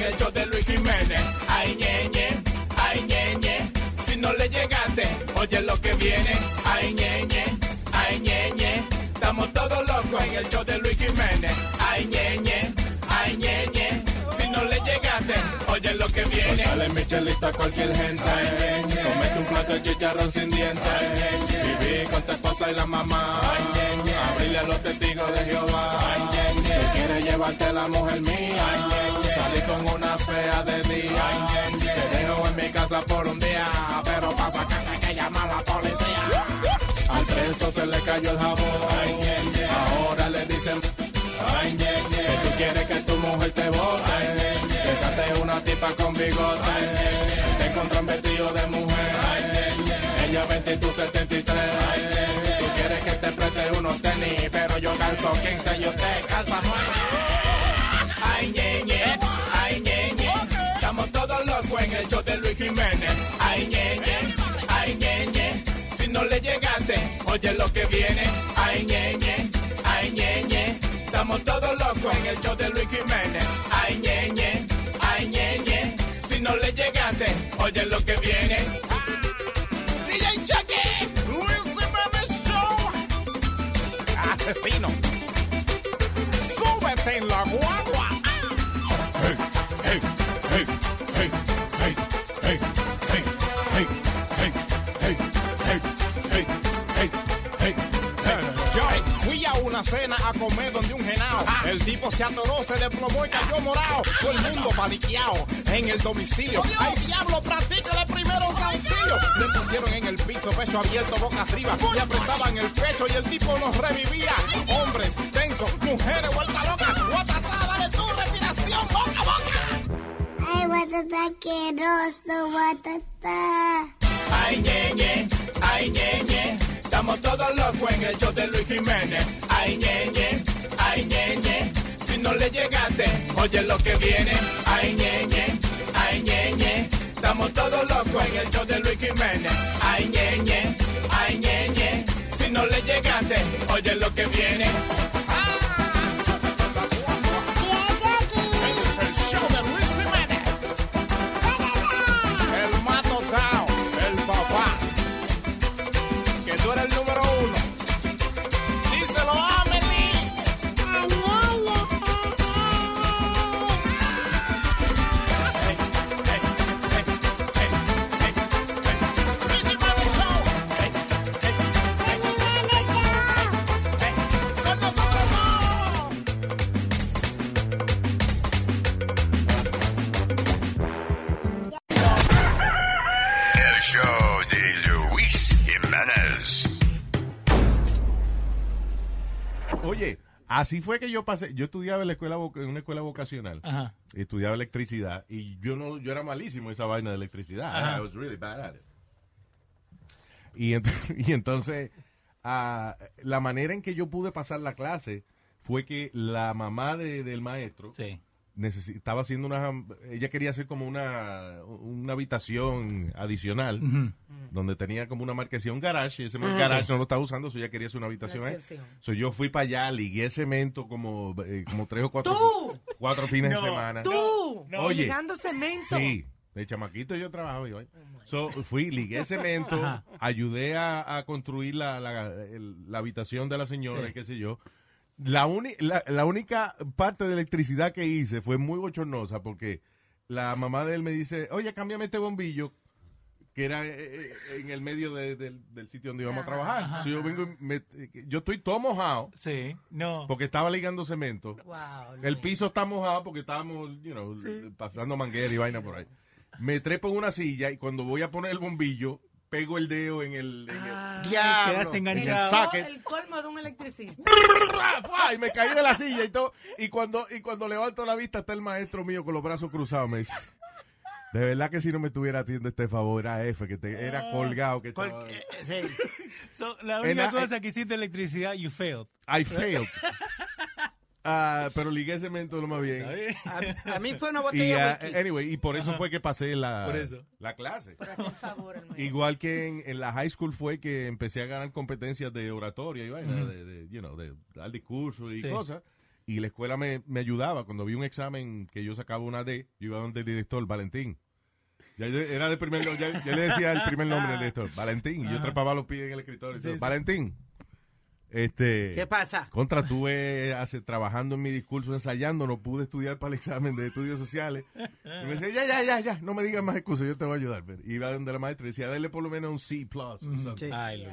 el show de Luis Jiménez. Ay, ñeñe, ay, ñeñe. Si no le llegaste, oye lo que viene. Ay, ñeñe, ay, ñeñe. Estamos todos locos en el show de Luis Jiménez. Ay, ñeñe, ay, ñeñe. Si no le llegaste, oye lo que viene. Dale Michelito a cualquier gente. Comete un plato de chicharrón sin dientes. Viví con tu esposa y la mamá. Abrirle a los testigos de Jehová. Que quiere llevarte la mujer mía. Salí una fea de día. Te dejo en mi casa por un día. Pero pasa acá que hay que llamar a la policía. Al preso se le cayó el jabón. Ahora le dicen. Que tú quieres que tu mujer te bote. Besaste una tipa con bigote. Te encontró en vestido de mujer. Ella 20 y tú 73. Tú quieres que te preste unos tenis. Pero yo calzo 15 y usted calza de Luis Jiménez. Ay, ay, ñeñe. Si no le llegaste, oye lo que viene. Ay, ñeñe, ay, ñeñe. Estamos todos locos en el show de Luis Jiménez. A comer donde un genao. El tipo se atoró, se desplomó y cayó morado. Todo el mundo paniqueado en el domicilio. ¡Ay, diablo! Practícale primero un auxilio. Le pusieron en el piso, pecho abierto, boca arriba. Le apretaban el pecho y el tipo nos revivía. Hombres tensos, mujeres vuelta loca. Guatatá, dale tu respiración, boca a boca. Ay, guatata asqueroso, guatata. Ay, ñeñe, ay, ñeñe. Estamos todos locos en el show de Luis Jiménez. Ay, ñeñe, ay, ñeñe. Si no le le llegaste, oye lo que viene. Ay, ñeñe, ay, ñeñe. Estamos todos locos en el show de Luis Jiménez. Ay, ñeñe, ay, ñeñe. Si no le llegaste, oye lo que viene. Así fue que yo pasé. Yo estudiaba en la escuela en una escuela vocacional. Ajá. Estudiaba electricidad y yo no, yo era malísimo esa vaina de electricidad. Ajá. I was really bad at it. Y, ent- y entonces, ah, la manera en que yo pude pasar la clase fue que la mamá de- del maestro necesi- estaba haciendo una, ella quería hacer como una, una habitación adicional donde tenía como una marquesía, un garage, y ese Ujú. garage Sí. no lo estaba usando, so ella quería hacer una habitación ahí. So yo fui para allá, ligué cemento como, eh, como tres o cuatro, ¡Tú! cuatro fines No, de semana. Tú, Oye, ligando cemento. Sí, de chamaquito yo trabajaba yo. ahí. So, fui, ligué cemento, Ajá. ayudé a, a construir la, la, el- la habitación de la señora, Sí. y qué sé yo. La, uni- la, la única parte de electricidad que hice fue muy bochornosa porque la mamá de él me dice, oye, cámbiame este bombillo que era eh, eh, en el medio de- del, del sitio donde íbamos a trabajar. Ajá. So, yo, vengo y me- yo estoy todo mojado. Sí, no. Porque estaba ligando cemento. Wow, El piso está mojado porque estábamos, you know, pasando manguera y vaina por ahí. Me trepo en una silla y cuando voy a poner el bombillo, pego el dedo en el, en el, Diablo. en el El, socket. el colmo de un electricista. Y me caí de la silla y todo. Y cuando, y cuando levanto la vista está el maestro mío con los brazos cruzados. Me dice, de verdad que si no me estuviera haciendo este favor, era F, que te, era colgado. Que estaba- So, la única cosa que hiciste electricidad, you failed. I failed. Ah, pero ligué cemento lo más bien. A, a mí fue una Y, botella whisky. anyway, y por eso Ajá. fue que pasé la, Por eso. la clase. Por hacer favor al maestro. Igual que en, en la high school fue que empecé a ganar competencias de oratoria y vaina, de, de, you know, de dar discursos y Sí. cosas. Y la escuela me, me ayudaba. Cuando vi un examen que yo sacaba una D, yo iba donde el director, Valentín. Ya yo- era de primer nombre, ya, ya le decía el primer nombre del director, Valentín. Y yo trepaba los pies en el escritorio. y Sí, todo, sí. Valentín. Este, ¿Qué pasa? Contra, tuve hace, trabajando en mi discurso, ensayando, no pude estudiar para el examen de estudios sociales. Y me decía, ya, ya, ya, ya, no me digas más excusas, yo te voy a ayudar. Pero iba donde la maestra y decía, dale por lo menos un C+. o something. Ay,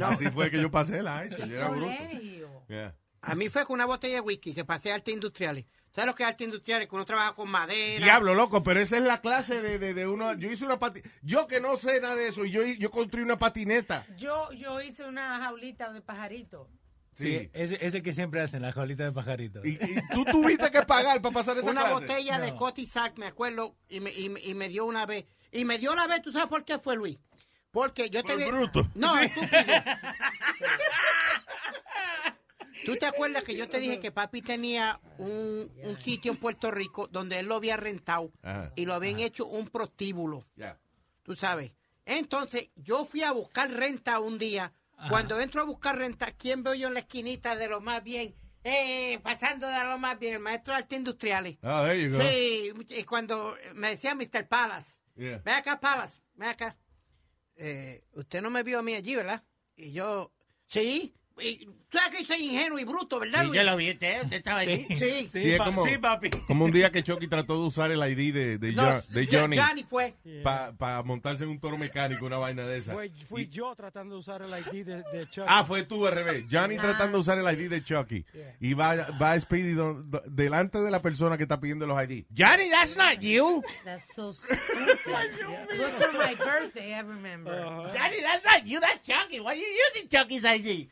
Así fue que yo pasé la high yo era bruto. Yeah. A mí fue con una botella de whisky que pasé a artes industriales. ¿Sabes lo que es artes industriales? Que uno trabaja con madera. Diablo, loco, pero esa es la clase de, de, de uno. Yo hice una patineta. Yo que no sé nada de eso, yo, yo construí una patineta. Yo, yo hice una jaulita de pajarito. Sí, ese, ese que siempre hacen, la jaulita de pajarito. Y, tú tuviste que pagar para pasar esa una clase. botella de No. Scotty Sack, me acuerdo, y me, y, y me dio una vez. Y me dio una vez, ¿tú sabes por qué fue, Luis? Porque yo te vi... bruto. No, estúpido. ¿Tú te acuerdas que yo te dije que papi tenía un, un sitio en Puerto Rico donde él lo había rentado Ajá. y lo habían hecho un prostíbulo? Ya. Tú sabes. Entonces, yo fui a buscar renta un día. Cuando entro a buscar renta, ¿quién veo yo en la esquinita de lo más bien? Eh, pasando de lo más bien, el maestro de artes industriales. Ah, there you go. Sí, y cuando me decía Mr. Palace, Yeah. ven acá, Palace, ven acá. Eh, usted no me vio a mí allí, ¿verdad? Y yo, sí. Y, tú sabes que soy ingenuo y bruto, ¿verdad, Sí, Luis? yo lo vi, usted, usted estaba allí. Sí, Sí, es como, como un día que Chucky trató de usar el ID de, de, No, Jo- de Johnny Johnny fue. para montarse en un toro mecánico, una vaina de esa. Fue- fui yo tratando de usar el ID de, de Chuck. Ah, fue tú al revés. Johnny Ah. tratando de usar el ID de Chucky. Y va, va Speedy do- do- delante de la persona que está pidiendo los ID. Johnny, that's not you. That's so stupid. It was for my birthday, I remember. Johnny, that's not you. That's Chucky. Why are you using Chucky's ID?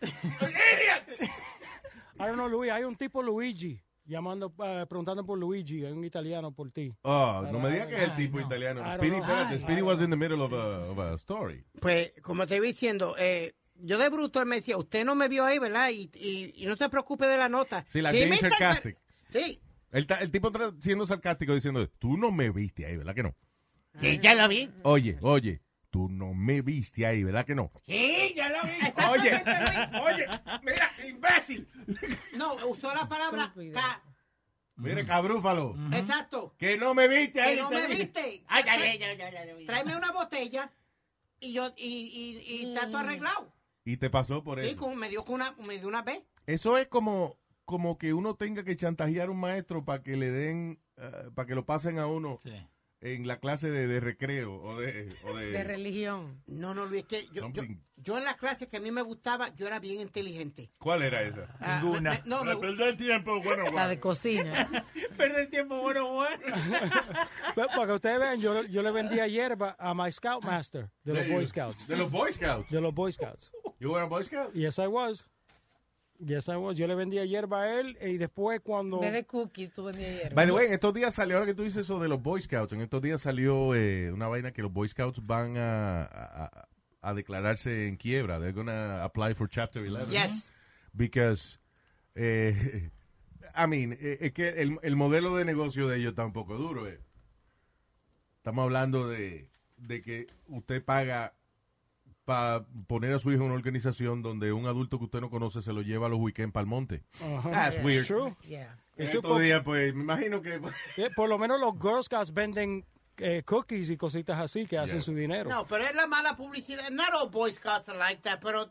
I don't know, Luis, hay un tipo Luigi llamando, eh, preguntando por Luigi, un italiano por ti. Oh, no me digas que es el tipo italiano. I don't Speedy, espérate, Ay, Speedy was in the middle of a, of a story. Pues, como te iba diciendo, eh, yo de bruto él me decía, usted no me vio ahí, ¿verdad? Y, y, y no se preocupe de la nota. Sí, la Mr. sarcastic. Sí. El, el tipo siendo sarcástico diciendo, tú no me viste ahí, ¿verdad que no? Sí, ya lo vi. Oye, oye, tú no me viste ahí, ¿verdad que no? Sí, ya lo vi. Oye, oye, mira, imbécil. No, usó la palabra ca. Mire, cabrúfalo. Exacto. Que no me viste ahí. Que no me dije. viste. Ay, ya, ya, ya, ya, ya, ya. Tráeme una botella y yo y, y, y está todo arreglado. Y te pasó por Sí, eso. como me dio con una, me dio una vez. Eso es como, como que uno tenga que chantajear a un maestro para que le den, eh, para que lo pasen a uno en la clase de, de recreo o de... O de, De religión. No, no, Luis, que yo, yo, yo en la clase que a mí me gustaba, yo era bien inteligente. ¿Cuál era esa? Ah, me- me- no, me- perder el tiempo, bueno, La de cocina. Perder tiempo, bueno, bueno. Para que ustedes vean, yo, yo le vendía hierba a my Scoutmaster de los Boy Scouts. De los Boy Scouts. De los Boy Scouts. You were a Boy Scout? Yes, I was. Yes, I was. Yo le vendía hierba a él y después cuando... En vez de cookies, tú vendías hierba. By the way, en estos días salió, ahora que tú dices eso de los Boy Scouts, en estos días salió eh, una vaina que los Boy Scouts van a, a, declararse en quiebra. They're gonna apply for Chapter 11. Yes. Because, eh, I mean, eh, es que el, el modelo de negocio de ellos está un poco duro. eh. Estamos hablando de, de que usted paga para poner a su hijo en una organización donde un adulto que usted no conoce se lo lleva a los weekends para el monte. Ajá. That's Yeah. weird. True. Yeah. Estos por- días, pues, me imagino que... Eh, Por lo menos los Girl Scouts venden eh, cookies y cositas así que hacen su dinero. No, pero es la mala publicidad. Not all Boy Scouts are like that, pero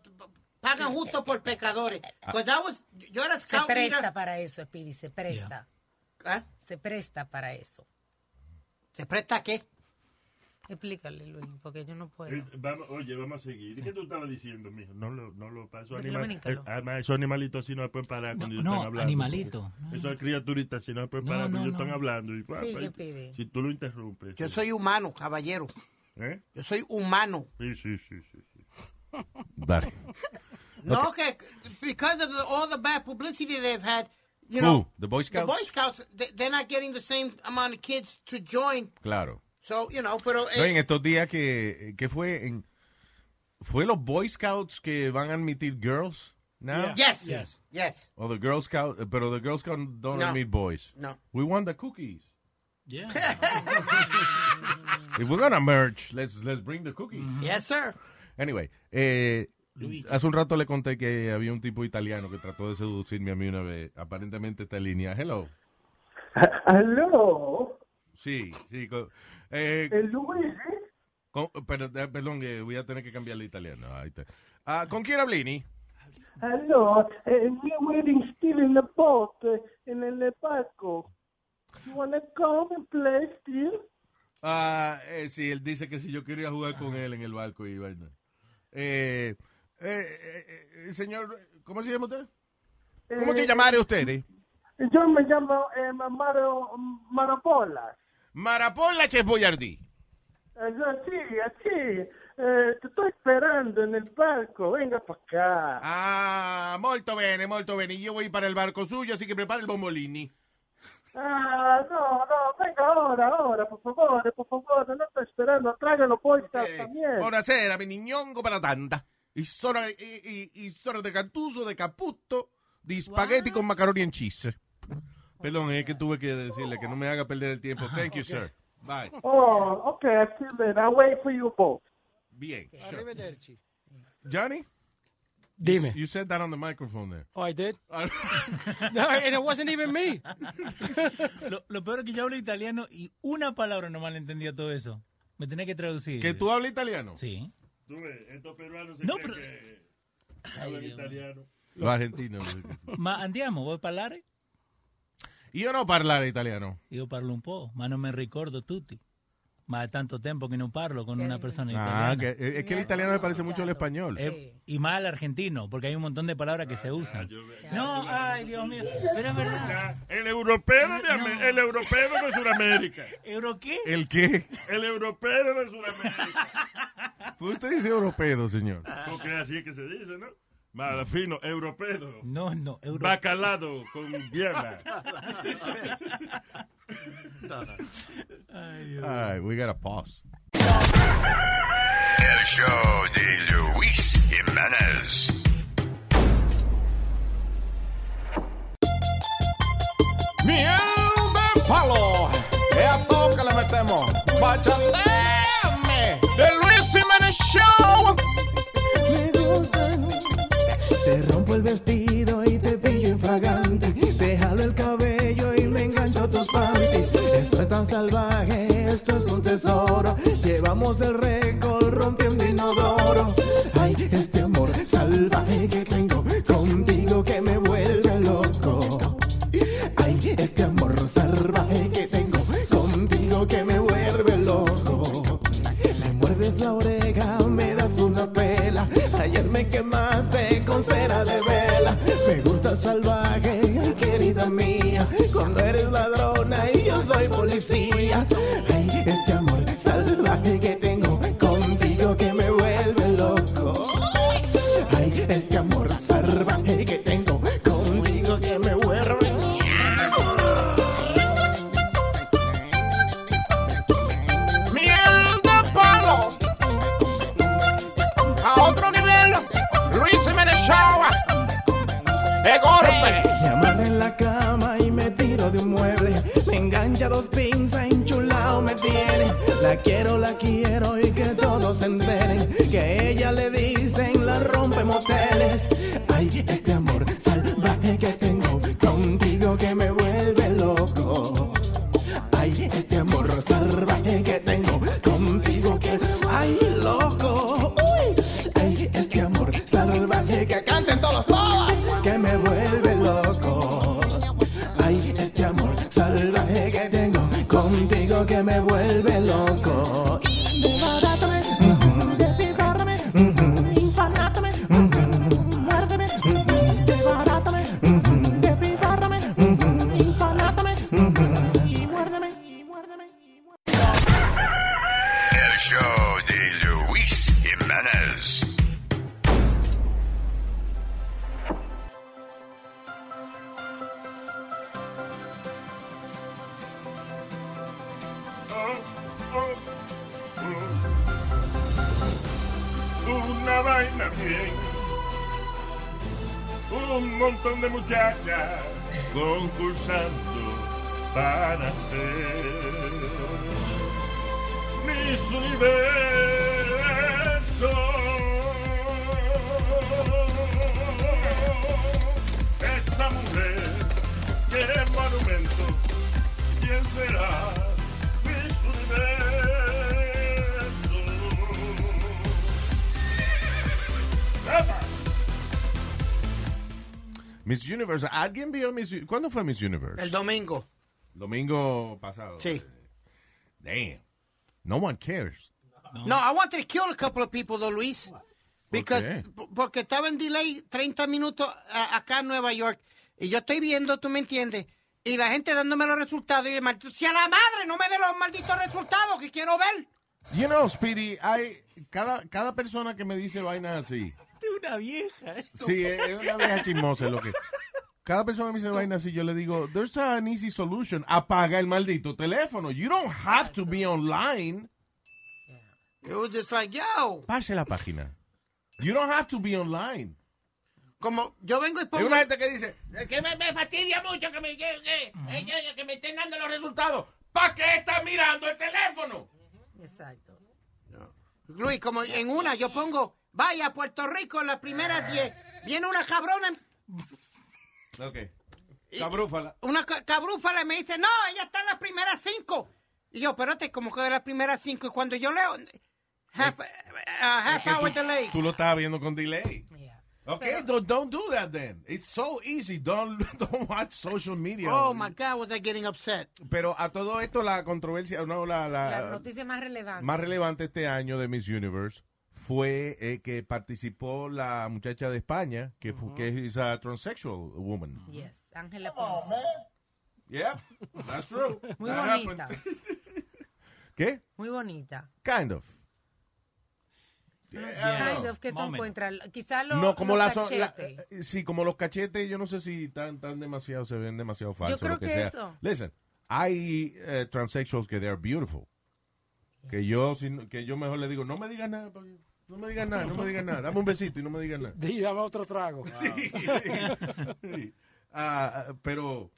pagan justo por pecadores. Pues I was- yo era Se scout presta leader. para eso, Speedy, se presta. ¿Eh? Se presta para eso. ¿Se presta a qué? Explícale, Luis, porque yo no puedo. Eh, vamos, oye, vamos a seguir. ¿Y qué tú estabas diciendo, mijo? No lo, no lo paso. Animal, eh, además, esos animalitos así no se pueden parar cuando ellos no, están hablando. animalito. porque Esas criaturitas así no se pueden No, parar cuando no, ellos no. están hablando. Y, Sí, pues, ¿qué pide? Si tú lo interrumpes. Yo sí. soy humano, caballero. ¿Eh? Yo soy humano. Sí, sí, sí, sí. sí. Vale. No, que because of the, all the bad publicity they've had, you know, Who? The Boy the Boy Scouts? Scouts, they, they're not getting the same amount of kids to join. Claro. So, you know, pero... No, eh, en estos días que, que fue en fue los Boy Scouts que van a admitir girls now yes, Yes. yes. o the Girl Scout pero the Girl Scouts don't No. admit boys No. we want the cookies Yeah. if we're gonna merge let's let's bring the cookies Yes, sir. anyway eh, Luis. hace un rato le conté que había un tipo italiano que trató de seducirme a mí una vez aparentemente está en línea hello Aló, sí sí eh, el Luis. con- pero, eh, perdón eh, voy a tener que cambiarle italiano ahí está. Ah, ¿con quién hablini? Aló, eh, we're waiting still in the boat, eh, en el barco. You wanna come and play still? Ah, eh, sí, él dice que si yo quería jugar con él en el barco y vaina. Eh, eh, eh, eh, señor, ¿cómo se llama usted? ¿Cómo se Eh, llamará usted? eh? Yo me llamo eh, Maro, Marapolas. Marapola Chef Boyardee. Eh, yo, sí, así. Eh, te estoy esperando en el barco. Venga para acá. Ah, molto bene, molto bene. Yo voy para el barco suyo, así que prepare el bombolini. Ah, no, no, venga ahora, ahora, por favor, por favor, no estoy esperando, tráigalo Boy Scouts Eh, también. buonasera, mi niñongo para tanta. Y sono, y, y, y sono de Cantuso, de Caputo, di spaghetti con macaroni and cheese. Perdón, es que tuve que decirle que no me haga perder el tiempo. Thank you, sir. Bye. Oh, okay, I see then. I'll wait for you both. Bien. sure. Arrivederci. Johnny? Dime. You said that on the microphone there. Oh, I did? no, and it wasn't even me. Lo, lo peor es que yo hablo italiano y una palabra nomás le entendía todo eso. Me tenía que traducir. ¿Que tú hablas italiano? Sí. Tú ves, estos peruanos se No, pero- que hablan italiano. Los argentinos. Ma andiamo, vuoi parlare? Io non parlare italiano. Io parlo un po', ma non mi ricordo tutti. Ma è tanto tempo che non parlo con una persona Ah, italiana. que, es que el italiano me parece mucho al español. Eh, y más al argentino, porque hay un montón de palabras que se usan. No, ay, Dios mío. Pero es verdad. El europeo de el europeo de Sudamérica. ¿Euro qué? ¿El qué? El europeo de Sudamérica. Pues usted dice europeo, señor. Porque así es que se dice, ¿no? Más fino, europeo. No, no, euro. Bacalado con Viena. All right, we got to pause. El show de Luis Jiménez. Miel de palo. Es a todo que le metemos. Vestido y te pillo infragante. Te jalo el cabello y me engancho tus panties. Esto es tan salvaje, esto es un tesoro. Llevamos el récord Un montón de muchachas concursando para ser Miss Universo. Esta mujer, qué monumento, ¿quién será Miss Universe. ¿Alguien vio Miss Universe? ¿Cuándo fue Miss Universe? El domingo. Domingo pasado. Sí. Damn. No one cares. No, I wanted to kill a couple of people, though, Luis. Because, qué? p- porque estaba en delay 30 minutos acá en Nueva York. Y yo estoy viendo, tú me entiendes. Y la gente dándome los resultados. Y yo, maldito, si a la madre no me dé los malditos resultados que quiero ver. You know, Speedy, hay cada, cada persona que me dice vainas así. Una vieja. Sí, es una vieja chismosa lo que. Cada persona me dice vainas así, yo le digo, there's an easy solution. Apaga el maldito teléfono. You don't have to be online. It was just like, yo. Pase la página. You don't have to be online. Como yo vengo y Hay pongo... una gente que dice, que me, me fastidia mucho que me, que, que- eh, que- que me estén dando los resultados. ¿Para qué estás mirando el teléfono? Exacto. Luis, como en una yo pongo, vaya a Puerto Rico en las primeras 10. Viene una cabrona, Ok. Cabrúfala. una ca- cabrúfala y me dice, no, ella está en las primeras 5. Y yo, espérate, como que de las primeras 5. Y cuando yo leo, half, uh, half hour tú, delay. tú lo estabas viendo con delay. Okay, don't, don't do that then. It's so easy. Don't, don't watch social media. Oh my God, was I getting upset? Pero a todo esto la controversia, no, la, la- La noticia más relevante. más relevante este año de Miss Universe fue eh, que participó la muchacha de España, que, que es a transsexual woman. Yes, Ángela Ponce. Yeah, that's true. Muy That bonita. happened. ¿Qué? Muy bonita. Kind of. Kind of, que tú encuentras. Quizás los, no, como los la, so- la- cachetes. eh, sí, como los cachetes, yo no sé si tan, tan demasiado, se ven demasiado falsos. creo lo que, que sea. eso. Listen, hay eh, transsexuals que they are beautiful. Que yo, si que yo mejor le digo, no me digas nada, porque- no me digas nada, no me digas nada, dame un besito y no me digas nada. Dame otro trago. Sí. Ah, pero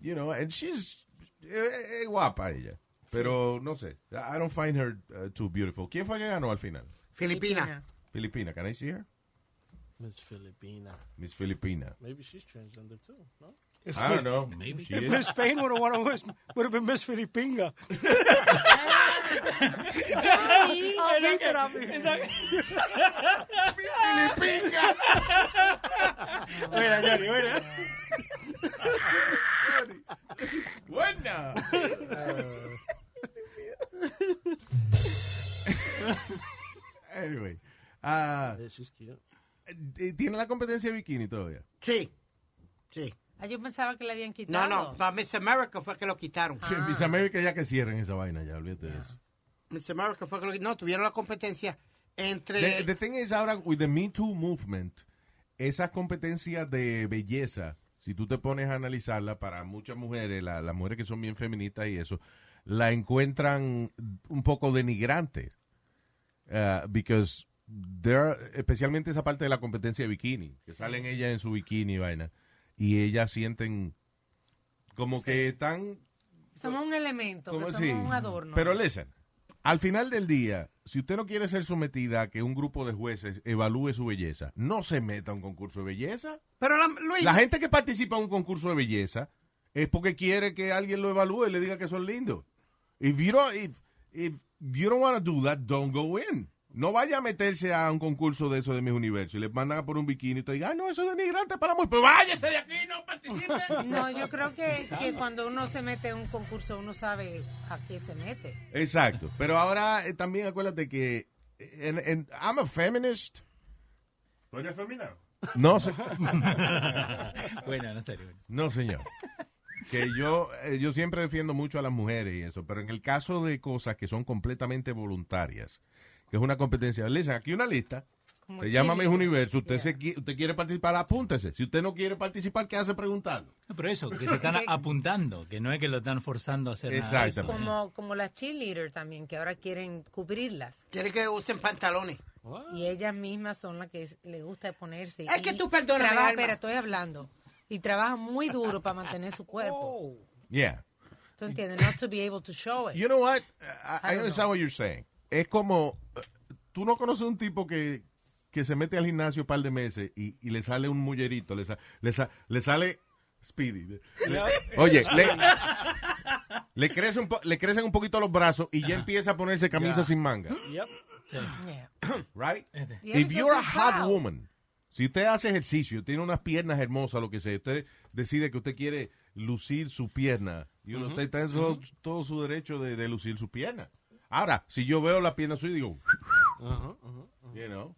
you know, and she's eh, eh, guapa ella. Pero no sé, I don't find her uh, too beautiful. ¿Quién fue que ganó al final? Filipina. Filipina, can I see her? Miss Filipina. Miss Filipina. Maybe she's transgender too, no? I don't know. Maybe. She If is. Miss Spain would have won, would have been Miss Filipinga. I'll keep it up. Filipinga. Buena, Johnny, buena. Buena. anyway. ah, she's cute. ¿Tiene la competencia de bikini todavía? Sí. Sí. Ah, yo pensaba que le habían No, quitado. no, para Miss America fue que lo quitaron. Sí, Miss America ya que cierren esa vaina, ya olvídate de eso. Miss America fue que lo No, tuvieron la competencia entre... The, the thing is ahora, with the Me Too movement, esas competencias de belleza, si tú te pones a analizarla, para muchas mujeres, la- las mujeres que son bien feministas y eso, la encuentran un poco denigrante. Uh, because there, especialmente esa parte de la competencia de bikini, que salen ellas en su bikini y vaina, y ellas sienten como que están Somos un elemento, que ¿Cómo somos un adorno. Pero listen, al final del día, si usted no quiere ser sometida a que un grupo de jueces evalúe su belleza, no se meta a un concurso de belleza. Pero la, Luis, La gente que participa en un concurso de belleza es porque quiere que alguien lo evalúe y le diga que son lindos. If you don't, if, if you don't want to do that, don't go in. No vaya a meterse a un concurso de eso de mis universos y le mandan a por un bikini y te digan, ah, no, eso es denigrante para muy. Pues váyase de aquí, no participe. No, yo creo que, que cuando uno se mete en un concurso, uno sabe a qué se mete. Exacto. Pero ahora eh, también acuérdate que en, en- I'm a feminist. ¿Tú eres femenino? No sé. Buena, no serio. No, señor. Que yo, eh, yo siempre defiendo mucho a las mujeres y eso, pero en el caso de cosas que son completamente voluntarias, que es una competencia, listen, aquí una lista, se llama Mis cheerleader. Universo, usted, se, qui- usted quiere participar, apúntese. Si usted no quiere participar, ¿qué hace preguntando? No, pero eso, que se están apuntando, que no es que lo están forzando a hacer nada. Exactamente. Como, como las cheerleaders también, que ahora quieren cubrirlas. Quieren que usen pantalones. Y ellas mismas son las que les gusta ponerse. Es Y que tú Alma. Espera, estoy hablando. Y trabajan muy duro para mantener su cuerpo. Yeah. ¿Tú entiendes? Not to be able to show it. You know what? I, I don't understand know. what you're saying. Es como, eh, tú no conoces un tipo que, que se mete al gimnasio un par de meses y, y le sale un mullerito, le, sa- le, sa- le sale Speedy. Le- oye, le, le, crece un po- le crecen un poquito los brazos y ya empieza a ponerse camisa sin manga. Yep. Yeah. Right? Y If you're a hot woman, si usted hace ejercicio, tiene unas piernas hermosas, lo que sea, usted decide que usted quiere lucir su pierna, y uno usted está en todo su derecho de, de lucir su pierna. Ahora, si yo veo la pierna suya y digo, you know,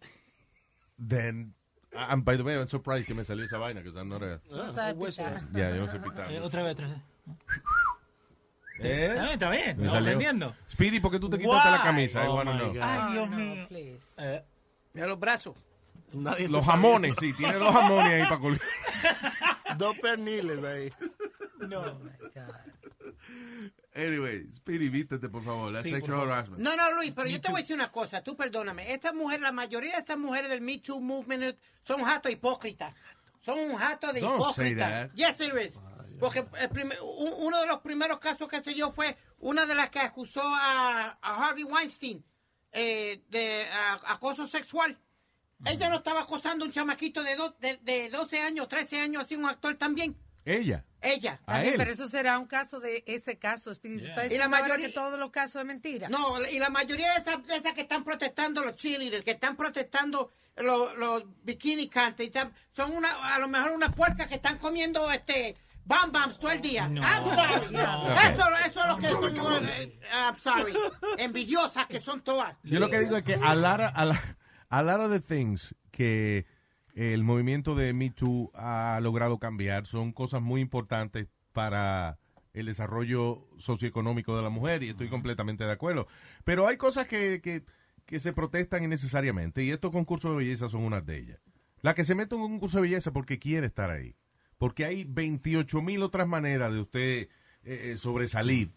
then, and by the way, I'm surprised que me salió esa vaina, because I'm not a, No sabe pitar. yeah, yo no sé pitar. Eh, otra vez, otra vez. ¿Eh? Está bien, está bien, Me estamos salió. aprendiendo. Speedy, ¿por qué tú te quitaste la Why? camisa? I Oh wanna my know. Ay, Dios no, mío. please. Eh, Mira los brazos. Nadie Los jamones, sí, tiene dos jamones ahí para colgar. Dos perniles ahí. Oh my God. Anyway, Speedy, vístete, por favor. That's Sí, sexual harassment. No, no, Luis, pero yo te voy a decir una cosa, tú perdóname. Estas mujeres, la mayoría de estas mujeres del Me Too Movement son jatos hipócritas. Son un jato de Don't say hipócritas. that. Yes, it is. Porque el primer- un- uno de los primeros casos que se dio fue una de las que acusó a, a Harvey Weinstein eh, de a- acoso sexual. Ella no estaba acosando a un chamaquito de, do- de, de 12 años, 13 años, así un actor también. Ella. Ella. A También, pero eso será un caso de ese caso. ¿Tú estás Y la mayoría- que todos los casos es mentira. No, y la mayoría de esas, de esas que están protestando los cheerleaders, que están protestando los, los bikini cantes, son una, a lo mejor unas puercas que están comiendo este bam bams todo el día. No. I'm sorry. No. Eso, eso es lo que son, eh, I'm sorry. Envidiosas que son todas. Yo lo que digo es que a lot of, a la- a lot of the things que el movimiento de Me Too ha logrado cambiar son cosas muy importantes para el desarrollo socioeconómico de la mujer y estoy completamente de acuerdo. Pero hay cosas que, que, que se protestan innecesariamente y estos concursos de belleza son unas de ellas. La que se mete en un concurso de belleza porque quiere estar ahí. Porque hay 28 mil otras maneras de usted eh, eh, sobresalir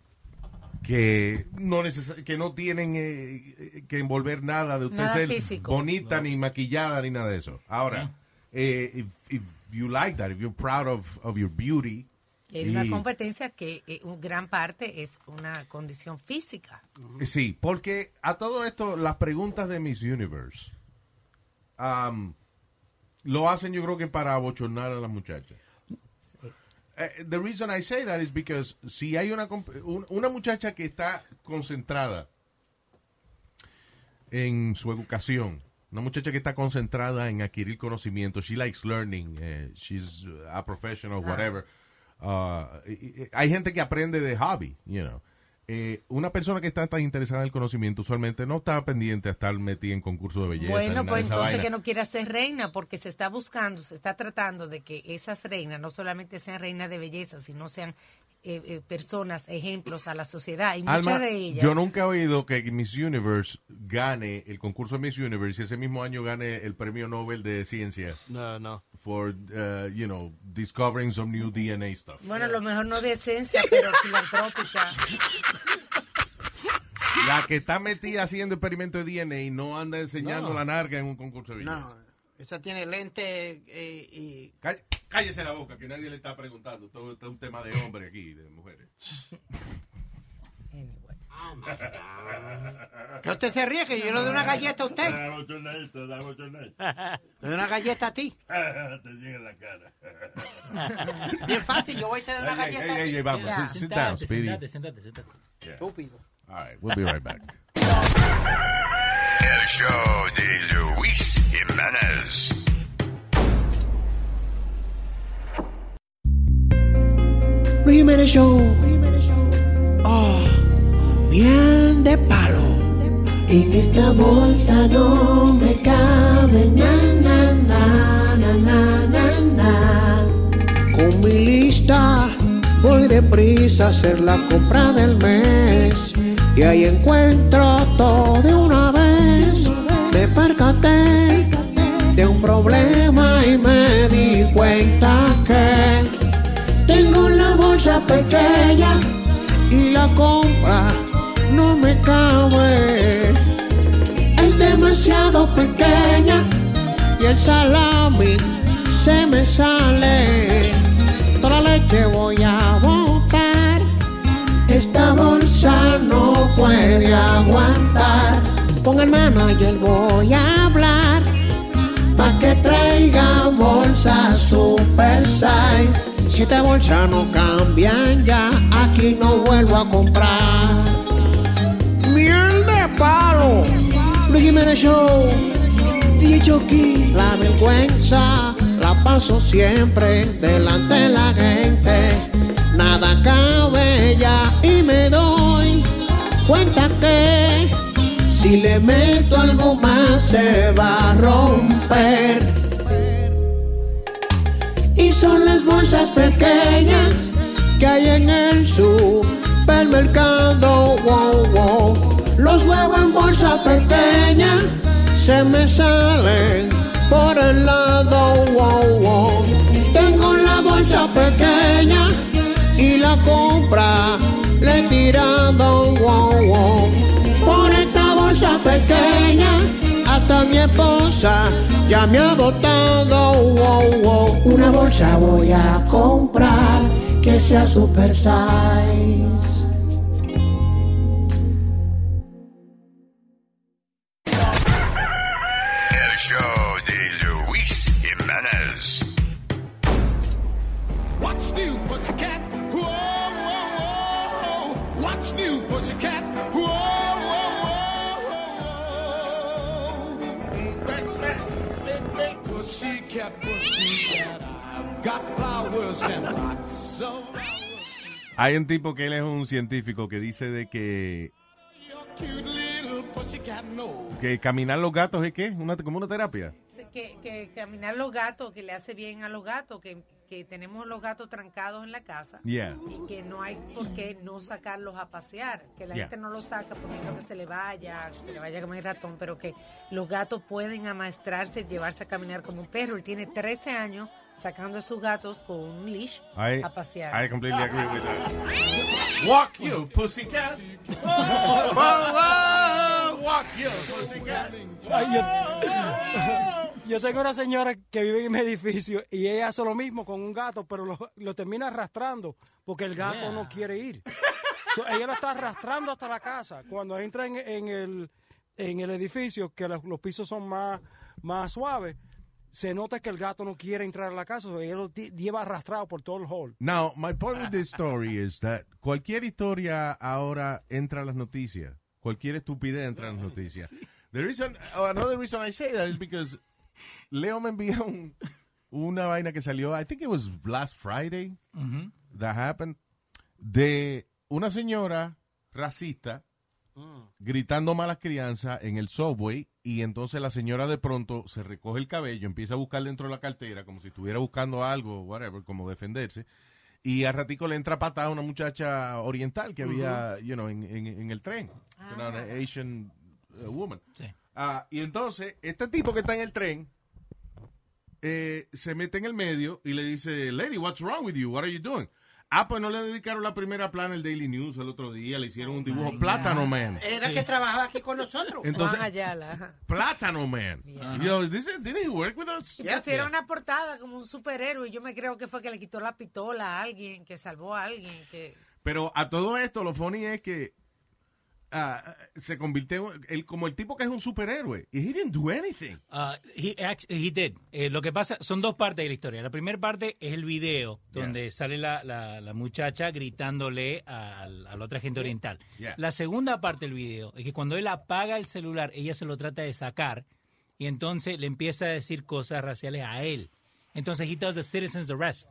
que no neces- que no tienen eh, eh, que envolver nada de usted Nada ser físico. bonita ni maquillada ni nada de eso. Ahora, eh, if, if you like that, if you're proud of, of your beauty, Es una Y- competencia que eh, un gran parte es una condición física. Sí, porque a todo esto, las preguntas de Miss Universe um, lo hacen yo creo que para abochornar a las muchachas. Eh, the reason I say that is because si hay una, un- una muchacha que está concentrada en su educación, una muchacha que está concentrada en adquirir conocimiento, she likes learning, eh, she's a professional, whatever. Uh, hay gente que aprende de hobby, you know. Eh, una persona que está tan interesada en el conocimiento usualmente no está pendiente a estar metida en concursos de belleza. Bueno, pues entonces vaina. que no quiera ser reina, porque se está buscando, se está tratando de que esas reinas no solamente sean reinas de belleza, sino sean eh, eh, personas, ejemplos a la sociedad. Y muchas Alma, de ellas. yo nunca he oído que Miss Universe gane el concurso de Miss Universe y ese mismo año gane el premio Nobel de Ciencia. No, no. For, uh, you know, discovering some new DNA stuff. Bueno, a lo mejor no de esencia, pero filantrópica. La que está metida haciendo experimentos de DNA y no anda enseñando No. la narga en un concurso de belleza. No, esa tiene lente eh, y... Cá- Cállese la boca, que nadie le está preguntando. Todo esto es un tema de hombre aquí, de mujeres. Que usted se ríe, que yo le doy una galleta a usted. Dame. Le doy una galleta a ti. Te llega en la cara. Bien fácil, yo voy a te doy una Ey, ey, galleta a ey, ti. ey, vamos, Ya. sit- sit down, Speedy. Sentate, sentate, sentate. Estúpido. All right, we'll be right back. El show de Luis Jiménez. Jiménez Show. Oh, miel de palo. En esta bolsa no me cabe na na na na na na na. Con mi lista voy deprisa a hacer la compra del mes y ahí encuentro todo de una pequeña y la compra no me cabe. Es demasiado pequeña y el salami se me sale. Toda la leche voy a botar. Esta bolsa no puede aguantar. Con el manager voy a hablar pa' que traiga bolsas super size. Siete bolsas no cambian ya, aquí no vuelvo a comprar. Miel de palo, Luis Jiménez Show, DJ Chucky. La vergüenza la paso siempre delante de la gente. Nada cabe ya y me doy cuenta que si le meto algo más se va a romper. Son las bolsas pequeñas que hay en el supermercado. Wow, wow. Los huevos en bolsa pequeña se me salen por el lado. Wow, wow. Tengo la bolsa pequeña y la compra le he tirado. Wow. Por esta bolsa pequeña hasta mi esposa ya me ha botado. Una bolsa voy a comprar que sea super size. Hay un tipo que él es un científico que dice de que, que caminar los gatos es qué, una, como una terapia. Que, que caminar los gatos, que le hace bien a los gatos, que, que tenemos los gatos trancados en la casa Yeah. y que no hay por qué no sacarlos a pasear, que la Yeah. gente no los saca poniendo que se le vaya, que se le vaya como el ratón, pero que los gatos pueden amaestrarse, llevarse a caminar como un perro. Él tiene 13 años sacando a sus gatos con un leash I, a pasear. I completely agree with that. Walk you, pussycat. Whoa, whoa, walk you, pussycat. Yo tengo una señora que vive en mi edificio y ella hace lo mismo con un gato, pero lo, lo termina arrastrando porque el gato Yeah. no quiere ir. So, ella lo está arrastrando hasta la casa. Cuando entra en, en el, en el edificio, que los, los pisos son más, más suaves, se nota que el gato no quiere entrar a la casa. ella lo lleva arrastrado por todo el hall. Now, my point with this story is that cualquier historia ahora entra a las noticias. Cualquier estupidez entra en las noticias. The reason, oh, another reason I say that is because Leo me envió un- una vaina que salió, I think it was last Friday Ujú. that happened, de una señora racista gritando malas crianzas en el subway y entonces la señora de pronto se recoge el cabello, empieza a buscar dentro de la cartera como si estuviera buscando algo, whatever, como defenderse. Y a ratico le entra patada a una muchacha oriental que había, you know, en, en- en el tren. You know, una Asian uh, woman. Sí. Ah, y entonces, este tipo que está en el tren eh, se mete en el medio y le dice, Lady, what's wrong with you? What are you doing? Ah, pues no le dedicaron la primera plana al Daily News el otro día, le hicieron un dibujo Plátano Man. Era que trabajaba aquí con nosotros. Entonces- Juan Ayala. Plátano Man. Yo, this is- didn't he work with us? Y pusieron una portada como un superhéroe y yo me creo que fue que le quitó la pistola a alguien, que salvó a alguien, que... Pero a todo esto, lo funny es que ah, se convirtió él como el tipo que es un superhéroe. Y he didn't do anything. Uh, he, he did. Eh, lo que pasa, son dos partes de la historia. La primera parte es el video, donde sale la, la- la muchacha gritándole a, la otra gente oriental. Yeah. La segunda parte del video es que cuando él apaga el celular, ella se lo trata de sacar y entonces le empieza a decir cosas raciales a él. Entonces, he does a citizen's arrest.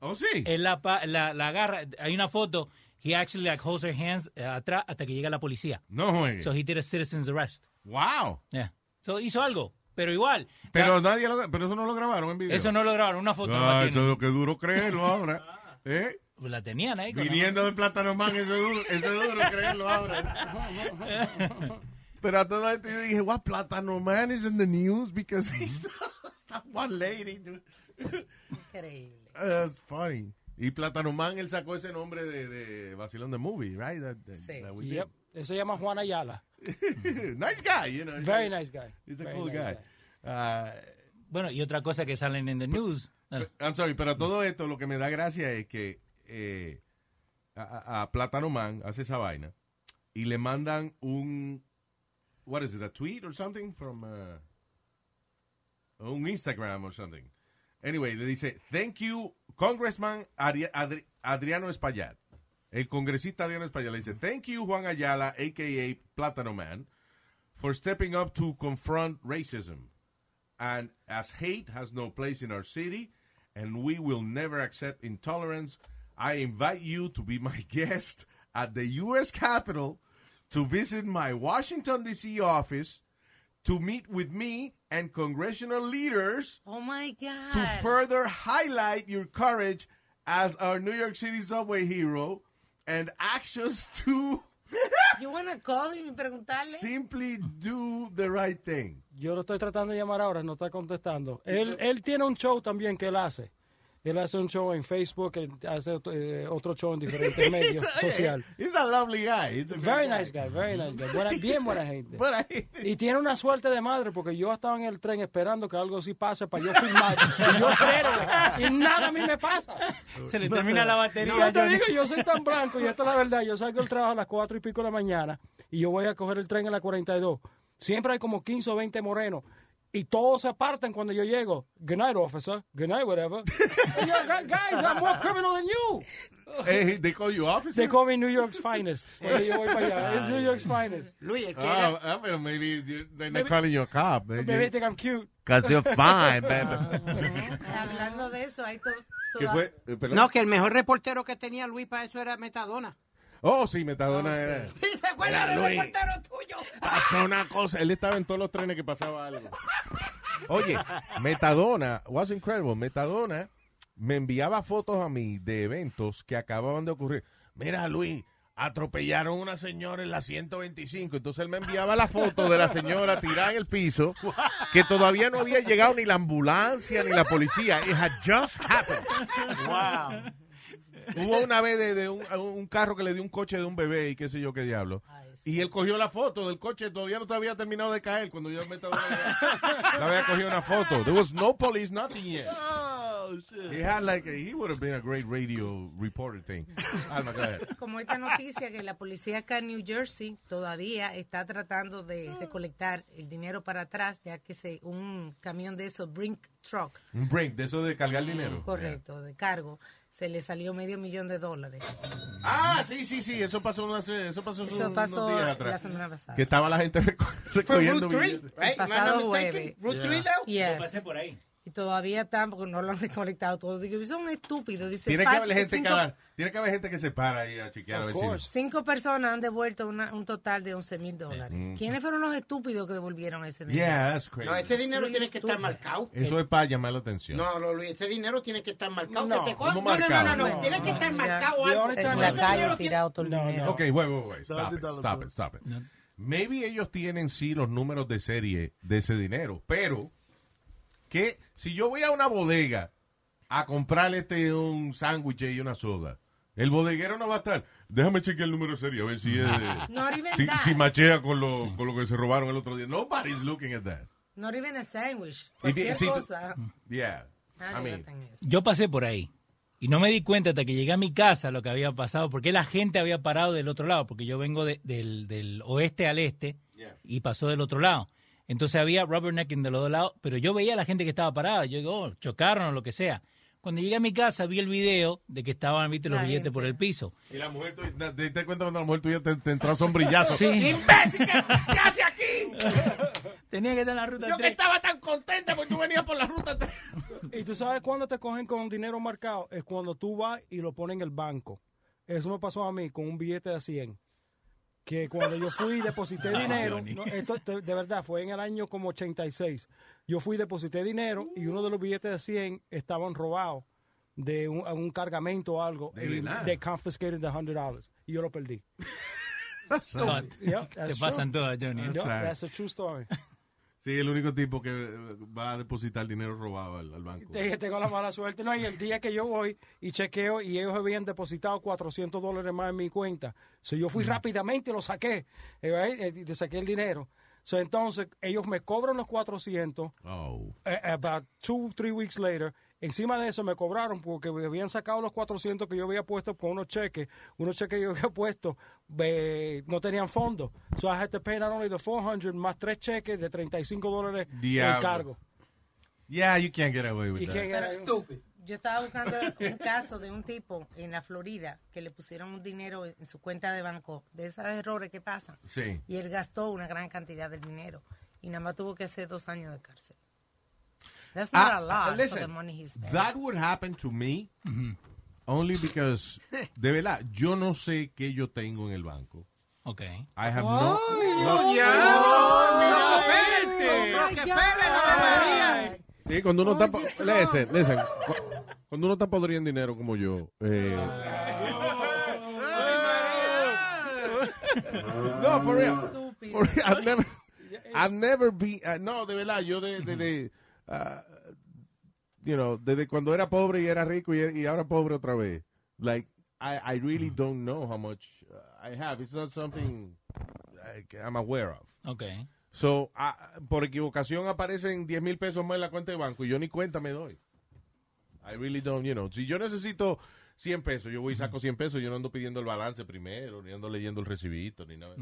Oh, sí. Él la, pa- la, la agarra, hay una foto, he actually like holds her hands eh, atrás hasta que llega la policía. No juegue. So he did a citizen's arrest. Wow. Yeah. So hizo algo, pero igual. Pero nadie lo, pero eso no lo grabaron en video. Eso no lo grabaron, una foto. no la Ah, eso es lo que duro creerlo ahora. ¿Eh? Pues la tenían ahí. con la Viniendo de Plátano Man, eso es duro, eso es duro creerlo ahora. Pero a todo esto yo dije, what Plátano Man is in the news because he's that one lady. dude. Increíble. That's funny. Y Plátano Man, él sacó ese nombre de, de Vacilón the Movie, right? That, that- Sí. that we did. Yep. Él se llama Juan Ayala. nice guy, you know. Very nice guy. He's a Very cool nice guy. Ah, Bueno, y otra cosa que salen en the news. I'm sorry, pero todo esto lo que me da gracia es que eh, a, a- a Plátano Man hace esa vaina y le mandan un what is it, a tweet or something from uh, un Instagram or something. Anyway, le dice, thank you, Congressman Adri- Adriano Espaillat. El congresista Adriano Espaillat le dice, thank you, Juan Ayala, a.k.a. Plátano Man, for stepping up to confront racism. And as hate has no place in our city, and we will never accept intolerance, I invite you to be my guest at the U.S. Capitol to visit my Washington, D.C. office to meet with me and congressional leaders Oh my God. to further highlight your courage as our New York City subway hero and actions to You wanna call him y preguntarle? simply do the right thing. Yo lo estoy tratando de llamar ahora, no está contestando. Él, él tiene un show también que él hace. Él hace un show en Facebook, él hace otro, eh, otro show en diferentes medios sociales. He's a lovely guy. He's a Very nice guy, very nice guy. Buena- bien buena gente. Buena gente. Y tiene una suerte de madre porque yo estaba en el tren esperando que algo así pase para yo filmar. y yo nada a mí me pasa. Se le termina la batería. Yo te digo, yo soy tan blanco y esta es la verdad. Yo salgo del trabajo a las cuatro y pico de la mañana y yo voy a coger el tren en la 42. Siempre hay como 15 o 20 morenos. Y todos se apartan cuando yo llego. Good night, officer. Good night, whatever. Yo, "Gu- Guys, I'm more criminal than you. Hey, they call you officer? They call me New York's finest. Yo voy para allá. It's New York's finest. Luis, Ah, era- ah, pero maybe they're not Maybe- calling you a cop. Maybe they think I'm cute. Because you're fine, baby. Hablando de eso, hay todo... ¿Qué? Eh. No, que el mejor reportero que tenía Luis para eso era Metadona. Oh, sí, Metadona era. ¿Se acuerdan Era reportero tuyo? Pasó una cosa. Él estaba en todos los trenes que pasaba algo. Oye, Metadona, was incredible. Metadona me enviaba fotos a mí de eventos que acababan de ocurrir. Mira, Luis, atropellaron a una señora en la 125. Entonces él me enviaba la foto de la señora tirada en el piso, que todavía no había llegado ni la ambulancia ni la policía. It had just happened. Wow. Hubo una vez de, de un, un carro que le dio un coche de un bebé y qué sé yo qué diablo. Y él cogió la foto del coche, todavía no te había terminado de caer cuando yo me estaba... le había cogido una foto. There was no police, nothing yet. He had like, a- he would have been a great radio reporter thing. Alma, go ahead. Como esta noticia que la policía acá en New Jersey todavía está tratando de recolectar el dinero para atrás, ya que se un camión de esos Brink Truck, Un break, de eso de cargar dinero. correcto, de cargo, se le salió medio millón de dólares. Ah, sí, sí, sí, eso pasó, unas- eso pasó, Eso unos pasó días la atrás. semana pasada. Que estaba la gente reco- recogiendo billetes. El pasado jueves. Route 3, Yeah. Leo? Yes. Yo pasé por ahí. Y todavía están, porque no lo han recolectado todo. Digo, son estúpidos. Dice, Tiene que haber gente cinco, que, tiene que haber gente que se para ahí a chequear a ver si... cinco personas han devuelto una- un total de 11 mil dólares. Mm. ¿Quiénes fueron los estúpidos que devolvieron ese dinero? Yeah, that's crazy. No, este dinero Really tiene que estar marcado. Eso es para llamar la atención. No, no, Luis, este dinero tiene que estar marcado. No, que te ¿cómo no, no, no, no, no, tiene que estar marcado algo. En la Este calle tirado todo el dinero. Ok, wait, wait, wait. Stop it, stop it, stop it. Maybe ellos tienen sí los números de serie de ese dinero, pero que si yo voy a una bodega a comprar este un sándwich y una soda, el bodeguero no va a estar. Déjame chequear el número de serie a ver si es. Not even si, that. si machea con lo, con lo que se robaron el otro día. Nobody's looking at that. Not even a sandwich. Cualquier si tú- cosa. Yeah. Nadie I mean, gasta en eso. Yo pasé por ahí y no me di cuenta hasta que llegué a mi casa lo que había pasado, porque la gente había parado del otro lado, porque yo vengo de- del, del oeste al este y pasó del otro lado. Entonces había rubbernecking de los dos lados, pero yo veía a la gente que estaba parada. Yo digo, oh, chocaron o lo que sea. Cuando llegué a mi casa vi el video de que estaban, viste, los La billetes gente. por el piso. y la mujer, tuya- te, te das cuenta cuando la mujer tuya te, te entró a sombrillazo. Sí. ¡Imbécil! ¿Qué, hace aquí? Tenía que estar en la ruta Yo que 3. estaba tan contenta porque tú venías por la ruta 3. Y tú sabes cuándo te cogen con dinero marcado, es cuando tú vas y lo pones en el banco. Eso me pasó a mí con un billete de 100. Que cuando yo fui y deposité Ah, dinero, no, esto te- de verdad fue en el año como 86. Yo fui y deposité dinero y uno de los billetes de 100 estaban robados de un, un cargamento o algo. De they confiscated the $100 y yo lo perdí. No, Yeah, te that's pasan todas, Johnny. Sad. that's a true story. Sí, el único tipo que eh, va a depositar dinero robado al, al banco. Te- tengo la mala suerte. No, y el día que yo voy y chequeo y ellos habían depositado 400 dólares más en mi cuenta. So, yo fui rápidamente y lo saqué. eh, eh, te saqué el dinero. So, entonces, ellos me cobran los 400. Oh. eh, about two, three weeks later. Encima de eso me cobraron porque me habían sacado los 400 que yo había puesto con unos cheques. Unos cheques que yo había puesto eh, no tenían fondos. So I had to pay not only the 400 más tres cheques de 35 dólares Diablo. cargo. Yeah, you can't get away with Y that. que- Yo estaba buscando un caso de un tipo en la Florida que le pusieron un dinero en su cuenta de banco, de esos errores que pasan. Sí. Y él gastó una gran cantidad del dinero. Y nada más tuvo que hacer dos años de cárcel. That's not Ah, a lot for listen, the money he spent. That would happen to me only because, de verdad, yo no sé qué yo tengo en el banco. Ok. I have no... ¡Oh, ya! ¡Rockefeller, Ave María! Sí, cuando uno está... po- Listen, listen. cu- Cuando uno está podrido en dinero como yo... Eh, no, for real. For real, I've never... I've never been... uh, no, de verdad, yo de... de, de, uh, you know, desde cuando era pobre y era rico y, y ahora pobre otra vez. Like, I, I really don't know how much uh, I have. It's not something like, I'm aware of. Ok. So, ah, por equivocación aparecen 10 mil pesos más en la cuenta de banco y yo ni cuenta me doy. I really don't, you know. Si yo necesito 100 pesos, yo voy y saco 100 pesos, yo no ando pidiendo el balance primero, ni ando leyendo el recibito, ni nada.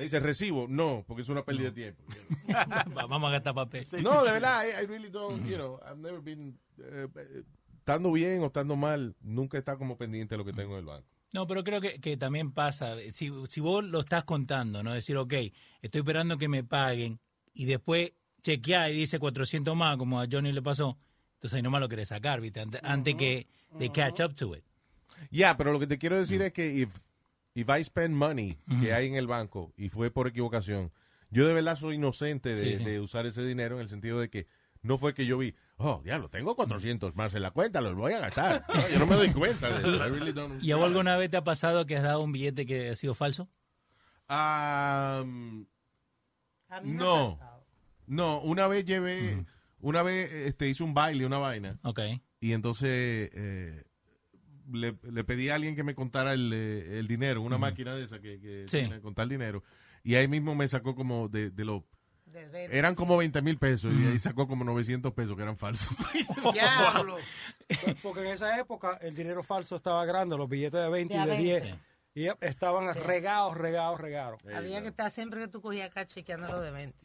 Me dice, ¿recibo? No, porque es una pérdida de tiempo. you know. Va- Vamos a gastar papel. No, de verdad, I, I really don't, you know, I've never been, eh, eh, estando bien o estando mal, nunca está como pendiente de lo que tengo en el banco. No, pero creo que, que también pasa, si, si vos lo estás contando, ¿no? Decir, ok, estoy esperando que me paguen y después chequear y dice 400 más, como a Johnny le pasó, entonces ahí nomás lo querés sacar, ¿viste? Antes, antes que de catch up to it. Ya, pero lo que te quiero decir es que if, if I spend money que hay en el banco y fue por equivocación, yo de verdad soy inocente de, Sí, sí. de usar ese dinero en el sentido de que no fue que yo vi, oh, diablo, tengo 400 más en la cuenta, los voy a gastar. No, yo no me doy cuenta de eso. I really don't- ¿Y alguna vez te ha pasado que has dado un billete que ha sido falso? Um, no, pasado. no, una vez llevé, una vez este, hice un baile, una vaina. Ok. Y entonces, eh, le, le pedí a alguien que me contara el, eh, el dinero, una máquina de esa que, que Sí. tiene que contar dinero. Y ahí mismo me sacó como de, de lo... De. Eran como 20 mil pesos y ahí sacó como 900 pesos que eran falsos. Diablo. Porque en esa época el dinero falso estaba grande, los billetes de 20 De y de 20. 10. Y estaban regados, regados, regados. Había que estar siempre que tú cogías acá chequeando lo de 20.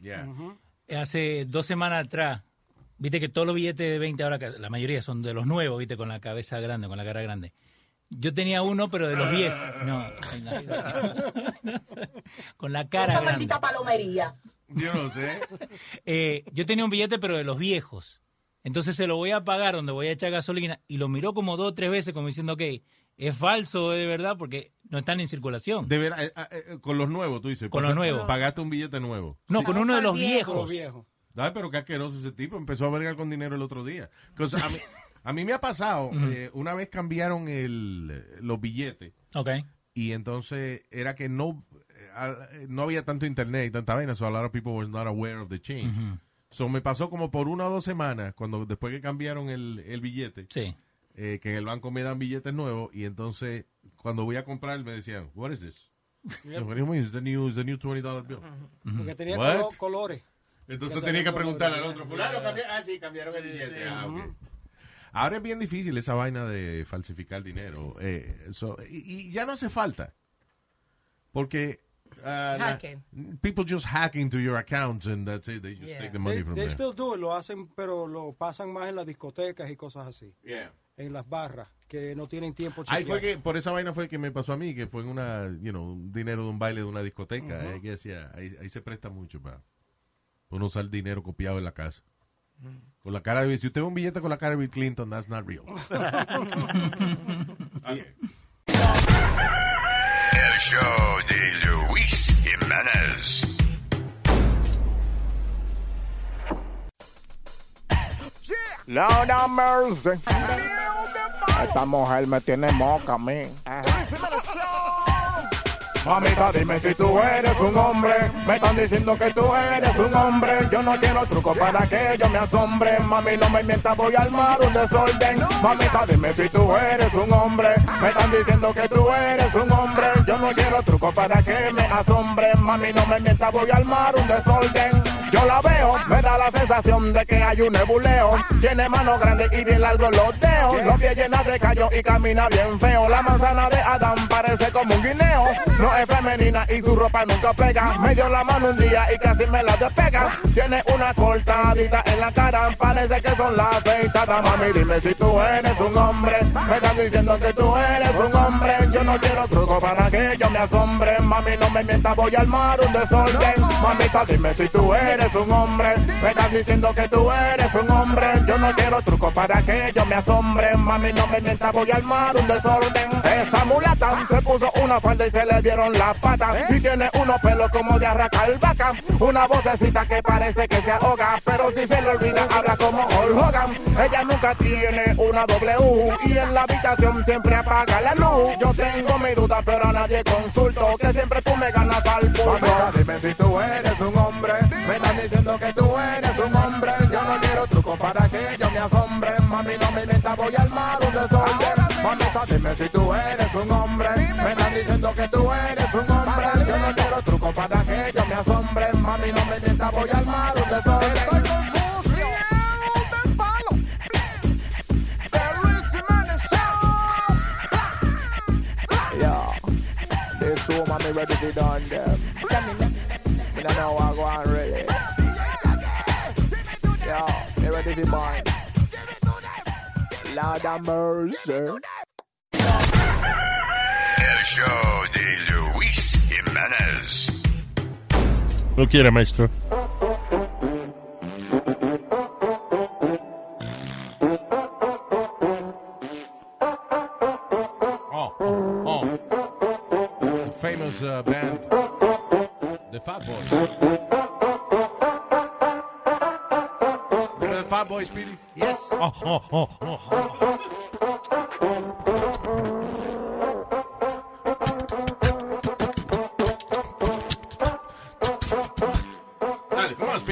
Hace dos semanas atrás, viste que todos los billetes de 20 ahora, la mayoría son de los nuevos, viste, con la cabeza grande, con la cara grande. Yo tenía uno, pero de los viejos. No, con la cara grande. palomería. Yo no sé. Eh, yo tenía un billete, pero de los viejos. Entonces se lo voy a pagar donde voy a echar gasolina y lo miró como dos o tres veces como diciendo, ok, es falso es de verdad porque no están en circulación. De verdad, eh, eh, con los nuevos, tú dices. Con los nuevos. Pagaste un billete nuevo. No, con uno de los Los viejos. Ay, pero qué asqueroso ese tipo. Empezó a vergar con dinero el otro día. A mí, a mí me ha pasado, eh, una vez cambiaron el, los billetes Ok. y entonces era que no, eh, a- no había tanto internet y tanta vaina, so a lot of people were not aware of the change. Ujú. So me pasó como por una o dos semanas, cuando después que cambiaron el, el billete, Sí. eh, que en el banco me dan billetes nuevos y entonces cuando voy a comprar me decían, what is this? Yep. What do you mean? It's the new, it's the new $20 bill. Porque tenía What? colo- colores. Entonces tenía que sabía preguntarle al otro, fulano, cambiaron, ah, sí, cambiaron el billete. Ah. Ahora es bien difícil esa vaina de falsificar dinero. Eh, so- y, y ya no hace falta. Porque ah, la- Hacking. people just hack into your accounts and that's it. They just take the money They, from they there. still do it, lo hacen, pero lo pasan más en las discotecas y cosas así. Yeah. En las barras, que no tienen tiempo Ahí fue que, por esa vaina fue que me pasó a mí, que fue en una, you know, un dinero de un baile de una discoteca. Eh, que decía, ahí, ahí se presta mucho para uno usar dinero copiado en la casa. Con la cara de, si usted ve un billete con la cara de Bill Clinton, that's not real. El show de Luis Jiménez. Lord have mercy. Esta mujer me tiene moca a mí. Mamita, dime si tú eres un hombre. Me están diciendo que tú eres un hombre. Yo no quiero truco para que yo me asombre. Mami, no me mientas, voy a armar un desorden. Mamita, dime si tú eres un hombre. Me están diciendo que tú eres un hombre. Yo no quiero truco para que me asombre. Mami, no me mientas, voy a armar un desorden. Yo la veo, me da la sensación de que hay un nebuleo. Tiene manos grandes y bien largos los dedos. Los pies llenos de callo y camina bien feo. La manzana de Adán parece como un guineo. Es femenina y su ropa nunca pega. Me dio la mano un día y casi me la despega. Tiene una cortadita en la cara. Parece que son las afeitadas. Mami, dime si tú eres un hombre. Me están diciendo que tú eres un hombre. Yo no quiero truco para que yo me asombre. Mami, no me mientas, voy a armar un desorden. Mamita, dime si tú eres un hombre. Me están diciendo que tú eres un hombre. Yo no quiero truco para que yo me asombre. Mami, no me mientas, voy a armar un desorden. Esa mulata se puso una falda y se le dieron las patas. Y tiene unos pelos como de arracar vaca. Una vocecita que parece que se ahoga. Pero si se le olvida, habla como Hulk Hogan. Ella nunca tiene una W. Y en la habitación siempre apaga la luz. Yo tengo mi duda, pero a nadie consulto. Que siempre tú me ganas al pulso. Mamita, dime si tú eres un hombre. Me están diciendo que tú eres un hombre. Yo no quiero truco para que yo me asombre. Mami, no me mientas, voy a armar un desorden. Si tú eres un hombre. Me están diciendo que tú eres un hombre. Yo no quiero truco para que yo me asombre. Mami, no me mientas, voy a armar un. Estoy confuso. palo. De Luis Show. Yeah. This woman me ready to done them. Me don't know what I go. Yeah, me ready to burn. Lord have mercy. El show de Luis Jiménez. No quiere, maestro. Oh, oh, oh. It's a famous uh, band, the Fat Boys. Remember the Fat Boys, Speedy? Yes. Oh, oh, oh, oh, oh.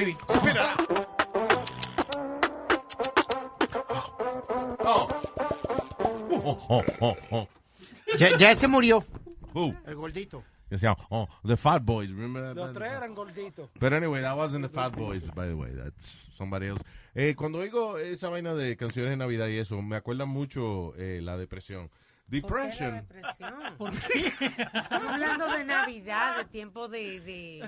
Speedy. Spit it out. Oh. oh, oh, oh, oh. Ya, ya ese murió. Who? El gordito. Decían, oh, the Fat Boys, remember that? Los band? tres eran gorditos. But anyway, that wasn't the Fat Boys, by the way. That's somebody else. Eh, cuando oigo esa vaina de canciones de Navidad y eso, me acuerda mucho eh, la depresión. Depression. depresión? ¿Por qué? Estamos hablando de Navidad, de tiempo de, de,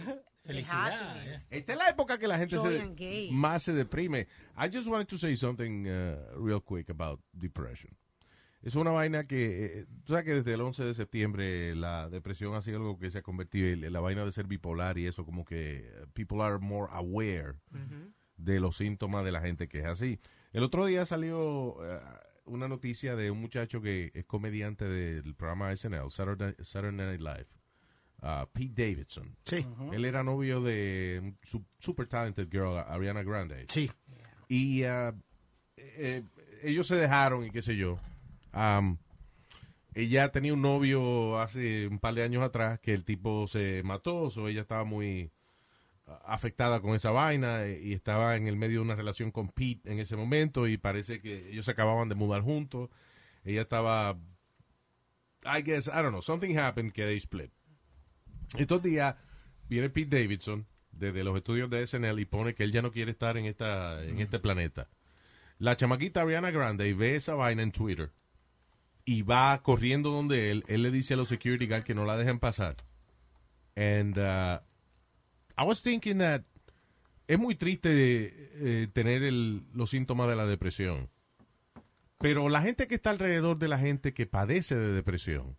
happiness. Esta es la época que la gente se, más se deprime. I just wanted to say something uh, real quick about depression. Es una vaina que, eh, tú sabes que desde el 11 de septiembre la depresión ha sido algo que se ha convertido en la vaina de ser bipolar y eso como que uh, people are more aware de los síntomas de la gente que es así. El otro día salió uh, una noticia de un muchacho que es comediante del programa SNL, Saturday, Saturday Night Live, uh, Pete Davidson. Sí. Él era novio de un su- super talented girl, Ariana Grande. Sí. Y uh, eh, ellos se dejaron y qué sé yo. Um, ella tenía un novio hace un par de años atrás que el tipo se mató, o ella estaba muy uh, afectada con esa vaina eh, y estaba en el medio de una relación con Pete en ese momento y parece que ellos se acababan de mudar juntos. Ella estaba, I guess, I don't know, something happened que they split. Estos días viene Pete Davidson desde los estudios de SNL y pone que él ya no quiere estar en esta en este planeta. La chamaquita Ariana Grande ve esa vaina en Twitter y va corriendo donde él. Él le dice a los security guard que no la dejen pasar. And uh, I was thinking that es muy triste eh, tener el- los síntomas de la depresión. Pero la gente que está alrededor de la gente que padece de depresión,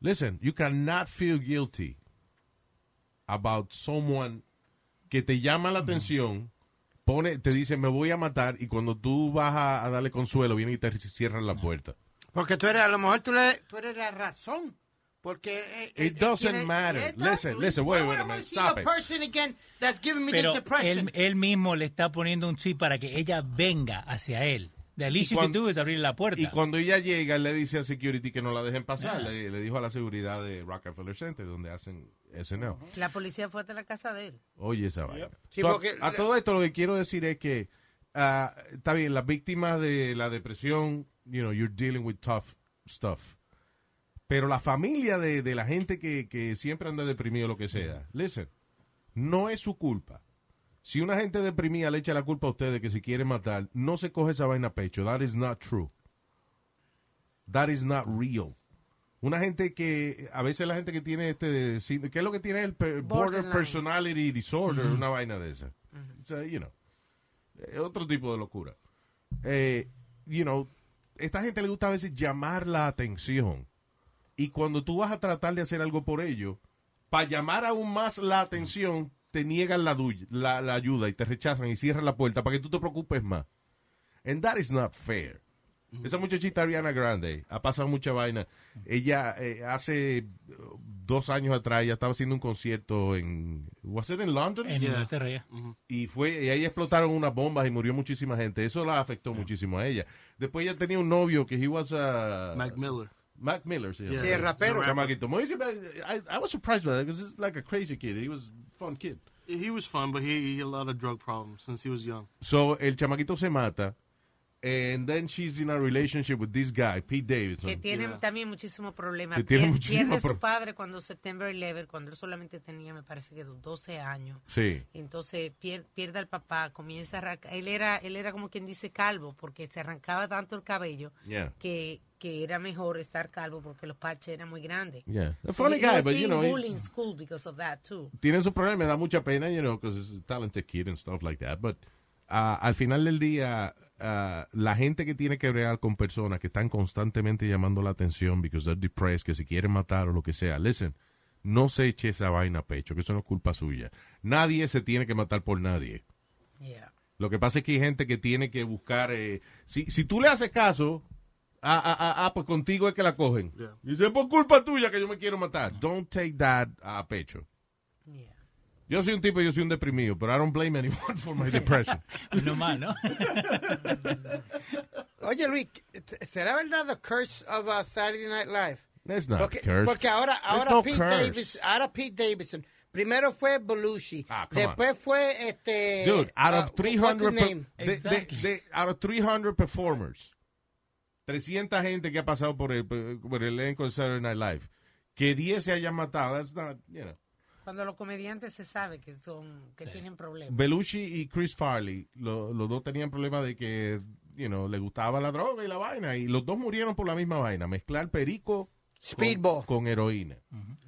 listen, you cannot feel guilty about someone que te llama la atención, pone, te dice me voy a matar y cuando tú vas a, a darle consuelo viene y te cierran la puerta. Porque tú eres, a lo mejor tú eres, tú eres la razón. Porque eh, eh, It doesn't tiene- matter. Does. Listen, listen, wait, wait a minute, stop it. person again that's giving me Pero this depression? él, él mismo le está poniendo un tweet para que ella venga hacia él. The least Y you can cuando- do is abrir la puerta. Y cuando ella llega, él le dice a security que no la dejen pasar. Le, le dijo a la seguridad de Rockefeller Center, donde hacen SNL. La policía fue hasta la casa de él. Oye, esa vaina. Sí, So, a- porque- a, todo esto lo que quiero decir es que ah, está bien, las víctimas de la depresión, you know, you're dealing with tough stuff. Pero la familia de, de la gente que, que siempre anda deprimido, lo que sea, listen, no es su culpa. Si una gente deprimida le echa la culpa a ustedes que se quiere matar, no se coge esa vaina a pecho. That is not true. That is not real. Una gente que, a veces la gente que tiene este, ¿qué es lo que tiene el border Borderline. personality disorder? Una vaina de esa. It's a, you know, otro tipo de locura. Eh, you know, esta gente le gusta a veces llamar la atención. Y cuando tú vas a tratar de hacer algo por ello, para llamar aún más la atención, te niegan la, du- la, la ayuda y te rechazan y cierran la puerta para que tú te preocupes más. And that is not fair. Esa muchachita Ariana Grande ha pasado mucha vaina. Ella eh, hace uh, dos años atrás ya estaba haciendo un concierto en was it in London? En Inglaterra, ya. Y fue y ahí explotaron unas bombas y murió muchísima gente. Eso la afectó muchísimo a ella. Después ella tenía un novio que he was a Mac Miller. Mac Miller, sí. Sí, el rapero. Chamaquito. Muy- I, I was surprised by that because he's like a crazy kid. He was a fun kid. He was fun, but he, he had a lot of drug problems since he was young. So el chamaquito se mata. And then she's in a relationship with this guy, Pete Davidson. Que tiene también muchísimos problemas. Que tiene Pier- muchísimos pierde pro- su padre cuando September 11, cuando él solamente tenía, me parece que 12 años. Sí. Entonces pier- pierde al papá, comienza a arrancar. Él era, él era como quien dice calvo, porque se arrancaba tanto el cabello Yeah. que, que era mejor estar calvo porque los parches eran muy grandes. Yeah. A So funny guy, but you know, in school because of that too. tiene su problema, me da mucha pena, you know, because he's a talented kid and stuff like that. But uh, al final del día, uh, la gente que tiene que bregar con personas que están constantemente llamando la atención because they're depressed, que se quieren matar o lo que sea, listen, no se eche esa vaina a pecho, que eso no es culpa suya. Nadie se tiene que matar por nadie. Lo que pasa es que hay gente que tiene que buscar. eh, si, si tú le haces caso, ah, ah, ah, ah, pues contigo es que la cogen. Y dice, por culpa tuya que yo me quiero matar. Don't take that a pecho. Yo soy un tipo, yo soy un deprimido, pero I don't blame anyone for my depression. No más, ¿no? Oye, Luis, ¿será verdad the curse of uh, Saturday Night Live? That's not porque, curse. porque ahora, ahora no Pete curse. Davis, ahora Pete Davidson. Primero fue Belushi. come después fue este. Dude, out uh, of what's 300 his per- name? they- out of 300 performers, 300 gente que ha pasado por el, por el elenco de Saturday Night Live, que 10 se hayan matado, that's not, you know. Cuando los comediantes se sabe que son que tienen problemas. Belushi y Chris Farley, lo- los dos tenían problemas de que, you know, le gustaba la droga y la vaina, y los dos murieron por la misma vaina, mezclar perico Speedball. Con, con heroína.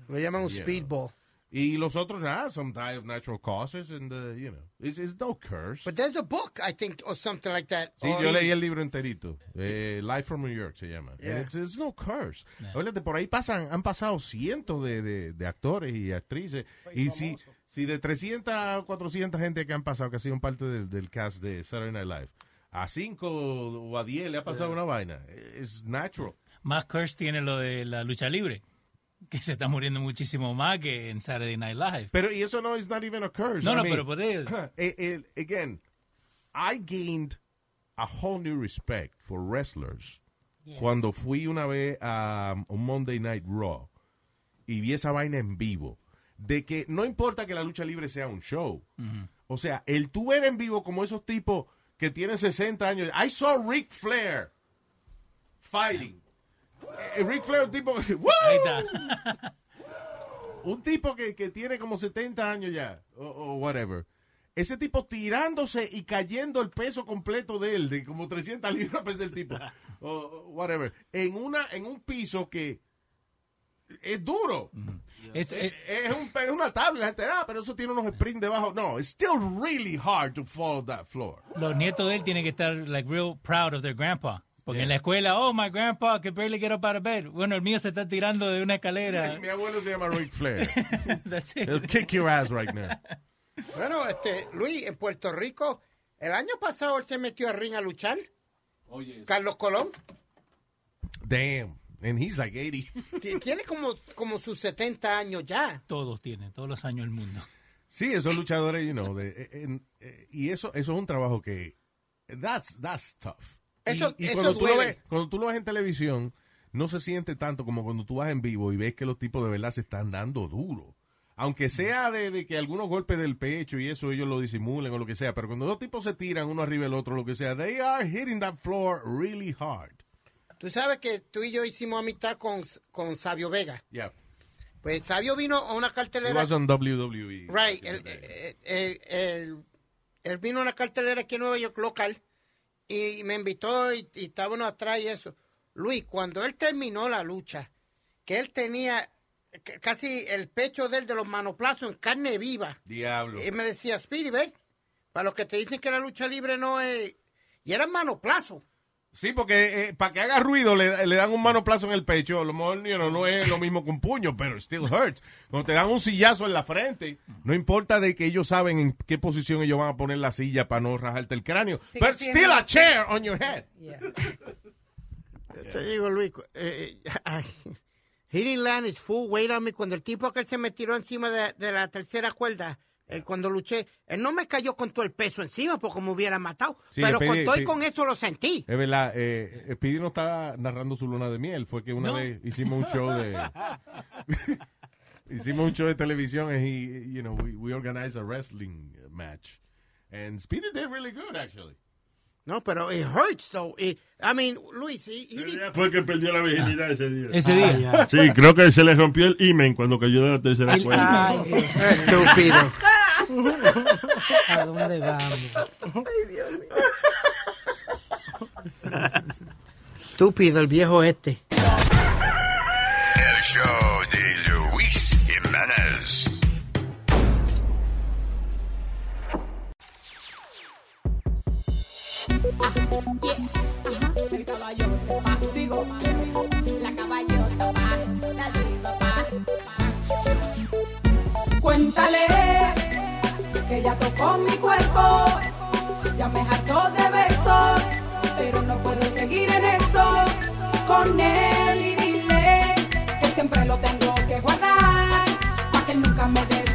Lo llaman un Yeah. speedball. Y los otros, nada, some die of natural causes, and, uh, you know, it's, it's no curse. But there's a book, I think, or something like that. Sí, Or- yo leí el libro enterito. Eh, Life from New York se llama. Yeah. It's, it's no curse. Acuérdate, por ahí pasan, han pasado cientos de, de- de actores y actrices. Y si, si de 300 a 400 gente que han pasado, que ha sido parte del, del cast de Saturday Night Live, a 5 o a 10 le ha pasado una vaina. Es natural. Más curse tiene lo de la lucha libre, que se está muriendo muchísimo más que en Saturday Night Live. Pero, y eso no es not even a curse. No, I no, mean, pero por eso. eh, eh, again, I gained a whole new respect for wrestlers cuando fui una vez a un Monday Night Raw y vi esa vaina en vivo. De que no importa que la lucha libre sea un show. O sea, el tú ver en vivo como esos tipos que tienen 60 años. I saw Ric Flair fighting. Eh, Ric Flair, un tipo. ¡Woo! Ahí está. un tipo que, que tiene como 70 años ya, o, o whatever. Ese tipo tirándose y cayendo el peso completo de él, de como 300 libras pesa el tipo, o o whatever, en, una, en un piso que es duro. Es, es, es un- es una tabla, la gente, ah, pero eso tiene unos springs debajo. No, it's still really hard to follow that floor. Los nietos de él tienen que estar like real proud of their grandpa. Porque en la escuela, oh, my grandpa can barely get up out of bed. Bueno, el mío se está tirando de una escalera. Mi abuelo se llama Ric Flair. That's it. He'll kick your ass right now. Bueno, este, Luis, en Puerto Rico, el año pasado él se metió a ring a luchar. Carlos Colón. Damn. And he's like 80. Ti- Tiene como, como sus 70 años ya. Todos tienen, todos los años del mundo. Sí, esos luchadores, you know, de, eh, en- eh, y eso, eso es un trabajo que, that's, that's tough. Y- Eso- y, eso cuando, tú lo ves, cuando tú lo ves en televisión, no se siente tanto como cuando tú vas en vivo y ves que los tipos de verdad se están dando duro. Aunque sea de, de que algunos golpes del pecho y eso ellos lo disimulen o lo que sea, pero cuando dos tipos se tiran uno arriba del otro, lo que sea, they are hitting that floor really hard. Tú sabes que tú y yo hicimos amistad con, con Sabio Vega. Yeah. Pues Sabio vino a una cartelera. was on WWE. Right. Él- él- él- él vino a una cartelera aquí en Nueva York local y me invitó y, y estábamos atrás y eso. Luis, cuando él terminó la lucha, que él tenía casi el pecho de él de los manoplazos en carne viva. Diablo. Y me decía, Speedy, ve, para los que te dicen que la lucha libre no es... Y era manoplazo. Sí, porque eh, para que haga ruido le, le dan un manoplazo en el pecho. A lo mejor you know, no es lo mismo que un puño, pero still hurts. Cuando te dan un sillazo en la frente, no importa de que ellos saben en qué posición ellos van a poner la silla para no rajarte el cráneo. Sigue But still a chair on your head. Te digo, Luis, eh, he didn't land his full weight on me. Cuando el tipo que se me tiró encima de, de la tercera cuerda, eh, cuando luché, él no me cayó con todo el peso encima porque me hubiera matado. Sí, pero Speedy, con todo y sí. con eso lo sentí. Es verdad, eh, Speedy no estaba narrando su luna de miel. Fue que una No. vez hicimos un show de... hicimos un show de televisión he, you know, we, we organized a wrestling match. And Speedy did really good, actually. No, pero it hurts, though. It- I mean, Luis, he, he Fue que perdió la virginidad ese día. Ese día. Ah, Sí, creo que se le rompió el imen cuando cayó de la tercera Ay, cuerda. Estúpido. ¿A dónde vamos? Estúpido el viejo este. El show de Luis Jiménez. El caballo pa, digo, la caballota pa, la diva pa. Cuéntale ya tocó mi cuerpo, ya me hartó de besos, pero no puedo seguir en eso. Con él y dile que siempre lo tengo que guardar, para que él nunca me descubra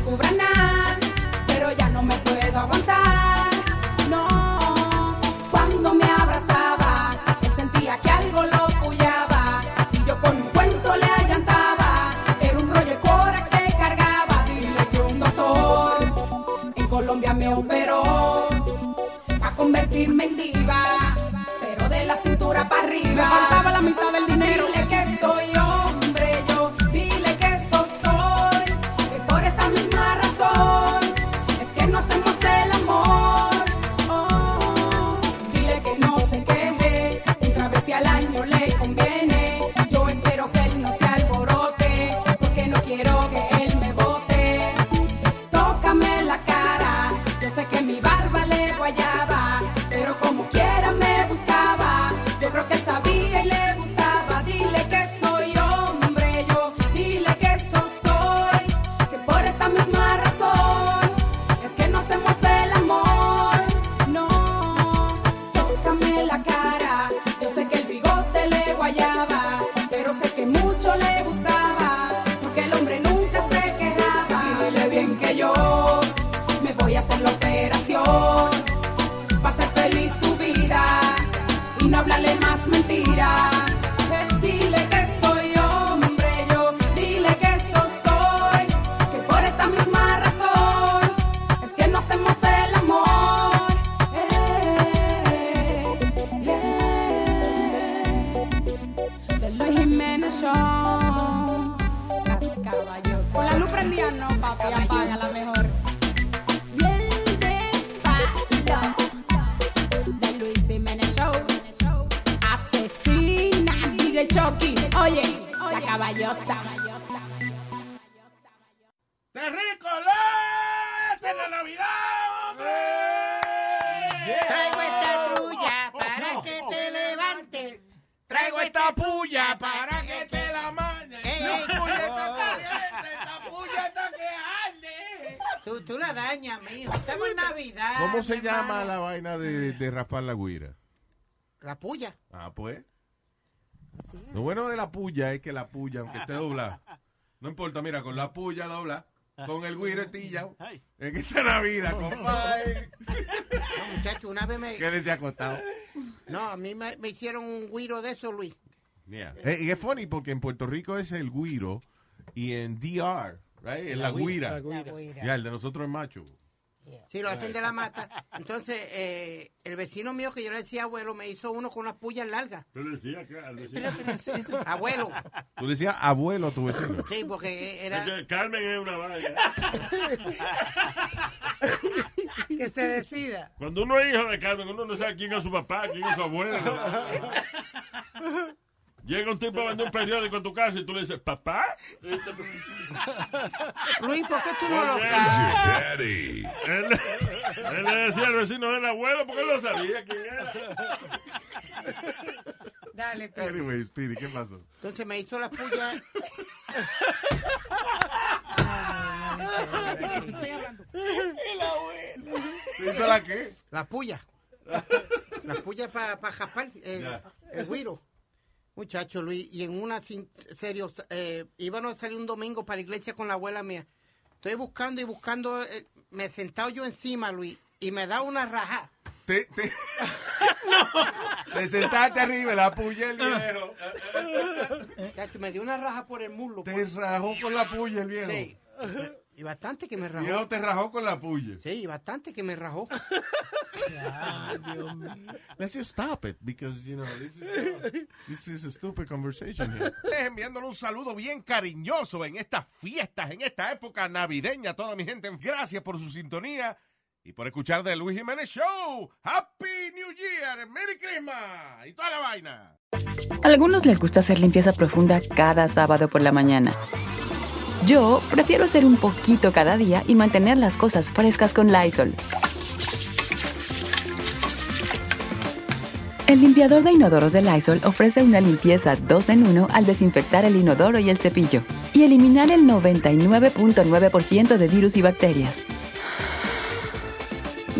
Traigo esta puya para que te la mande. Ey, La puya está caliente, esta puya está que arde. Tú, tú la dañas, mijo. Estamos en Navidad. ¿Cómo se llama la vaina de, de raspar la guira? La puya. Ah, pues. Lo bueno de la puya es que la puya, aunque esté doblada, no importa, mira, con la puya dobla, con el guiro estillado, en esta Navidad, compadre. No, muchacho, una vez me... Quédese acostado. No, a mí me, me hicieron un guiro de eso, Luis. Yeah. Eh, y es funny porque en Puerto Rico es el guiro y en DR, right, es la, La guira. guira. La guira. Ya, el de nosotros es macho. Sí, lo hacen de la mata. Entonces, eh, el vecino mío que yo le decía abuelo me hizo uno con unas pullas largas. Yo le decía que al vecino. Abuelo. Tú le decías abuelo a tu vecino. Sí, porque era... Carmen es una vaina. Que se decida. Cuando uno es hijo de Carmen, uno no sabe quién es su papá, quién es su abuelo. Llega un tipo a vender un periódico en tu casa y tú le dices, ¿papá? Luis, ¿por qué tú no lo sabes? Él, él le decía al vecino del abuelo porque él no sabía quién era. Dale, Anyway, Speedy, ¿qué pasó? Entonces me hizo las pullas... ¿Te hizo la qué? Las pullas. Las pullas para pa jaspar el, Ya. el guiro. Muchacho Luis, y en una, sin serio, eh, íbamos a salir un domingo para la iglesia con la abuela mía. Estoy buscando y buscando, eh, me he sentado yo encima, Luis, y me da una raja. Te, te... Te sentaste arriba, la puya el viejo. Muchacho, me dio una raja por el muslo. Te rajó con la puya el viejo. Sí. Y bastante que me rajó. Viejo te rajó con la puya. Sí, bastante que me rajó. Let's just stop it because you know this is, this is a stupid conversation here. Enviándole un saludo bien cariñoso en estas fiestas, en esta época navideña, toda mi gente. Gracias por su sintonía y por escuchar de Luis Jiménez Show. Happy New Year, Merry Christmas y toda la vaina. Algunos les gusta hacer limpieza profunda cada sábado por la mañana. Yo prefiero hacer un poquito cada día y mantener las cosas frescas con Lysol. El limpiador de inodoros de Lysol ofrece una limpieza 2 en 1 al desinfectar el inodoro y el cepillo y eliminar el 99.9% de virus y bacterias.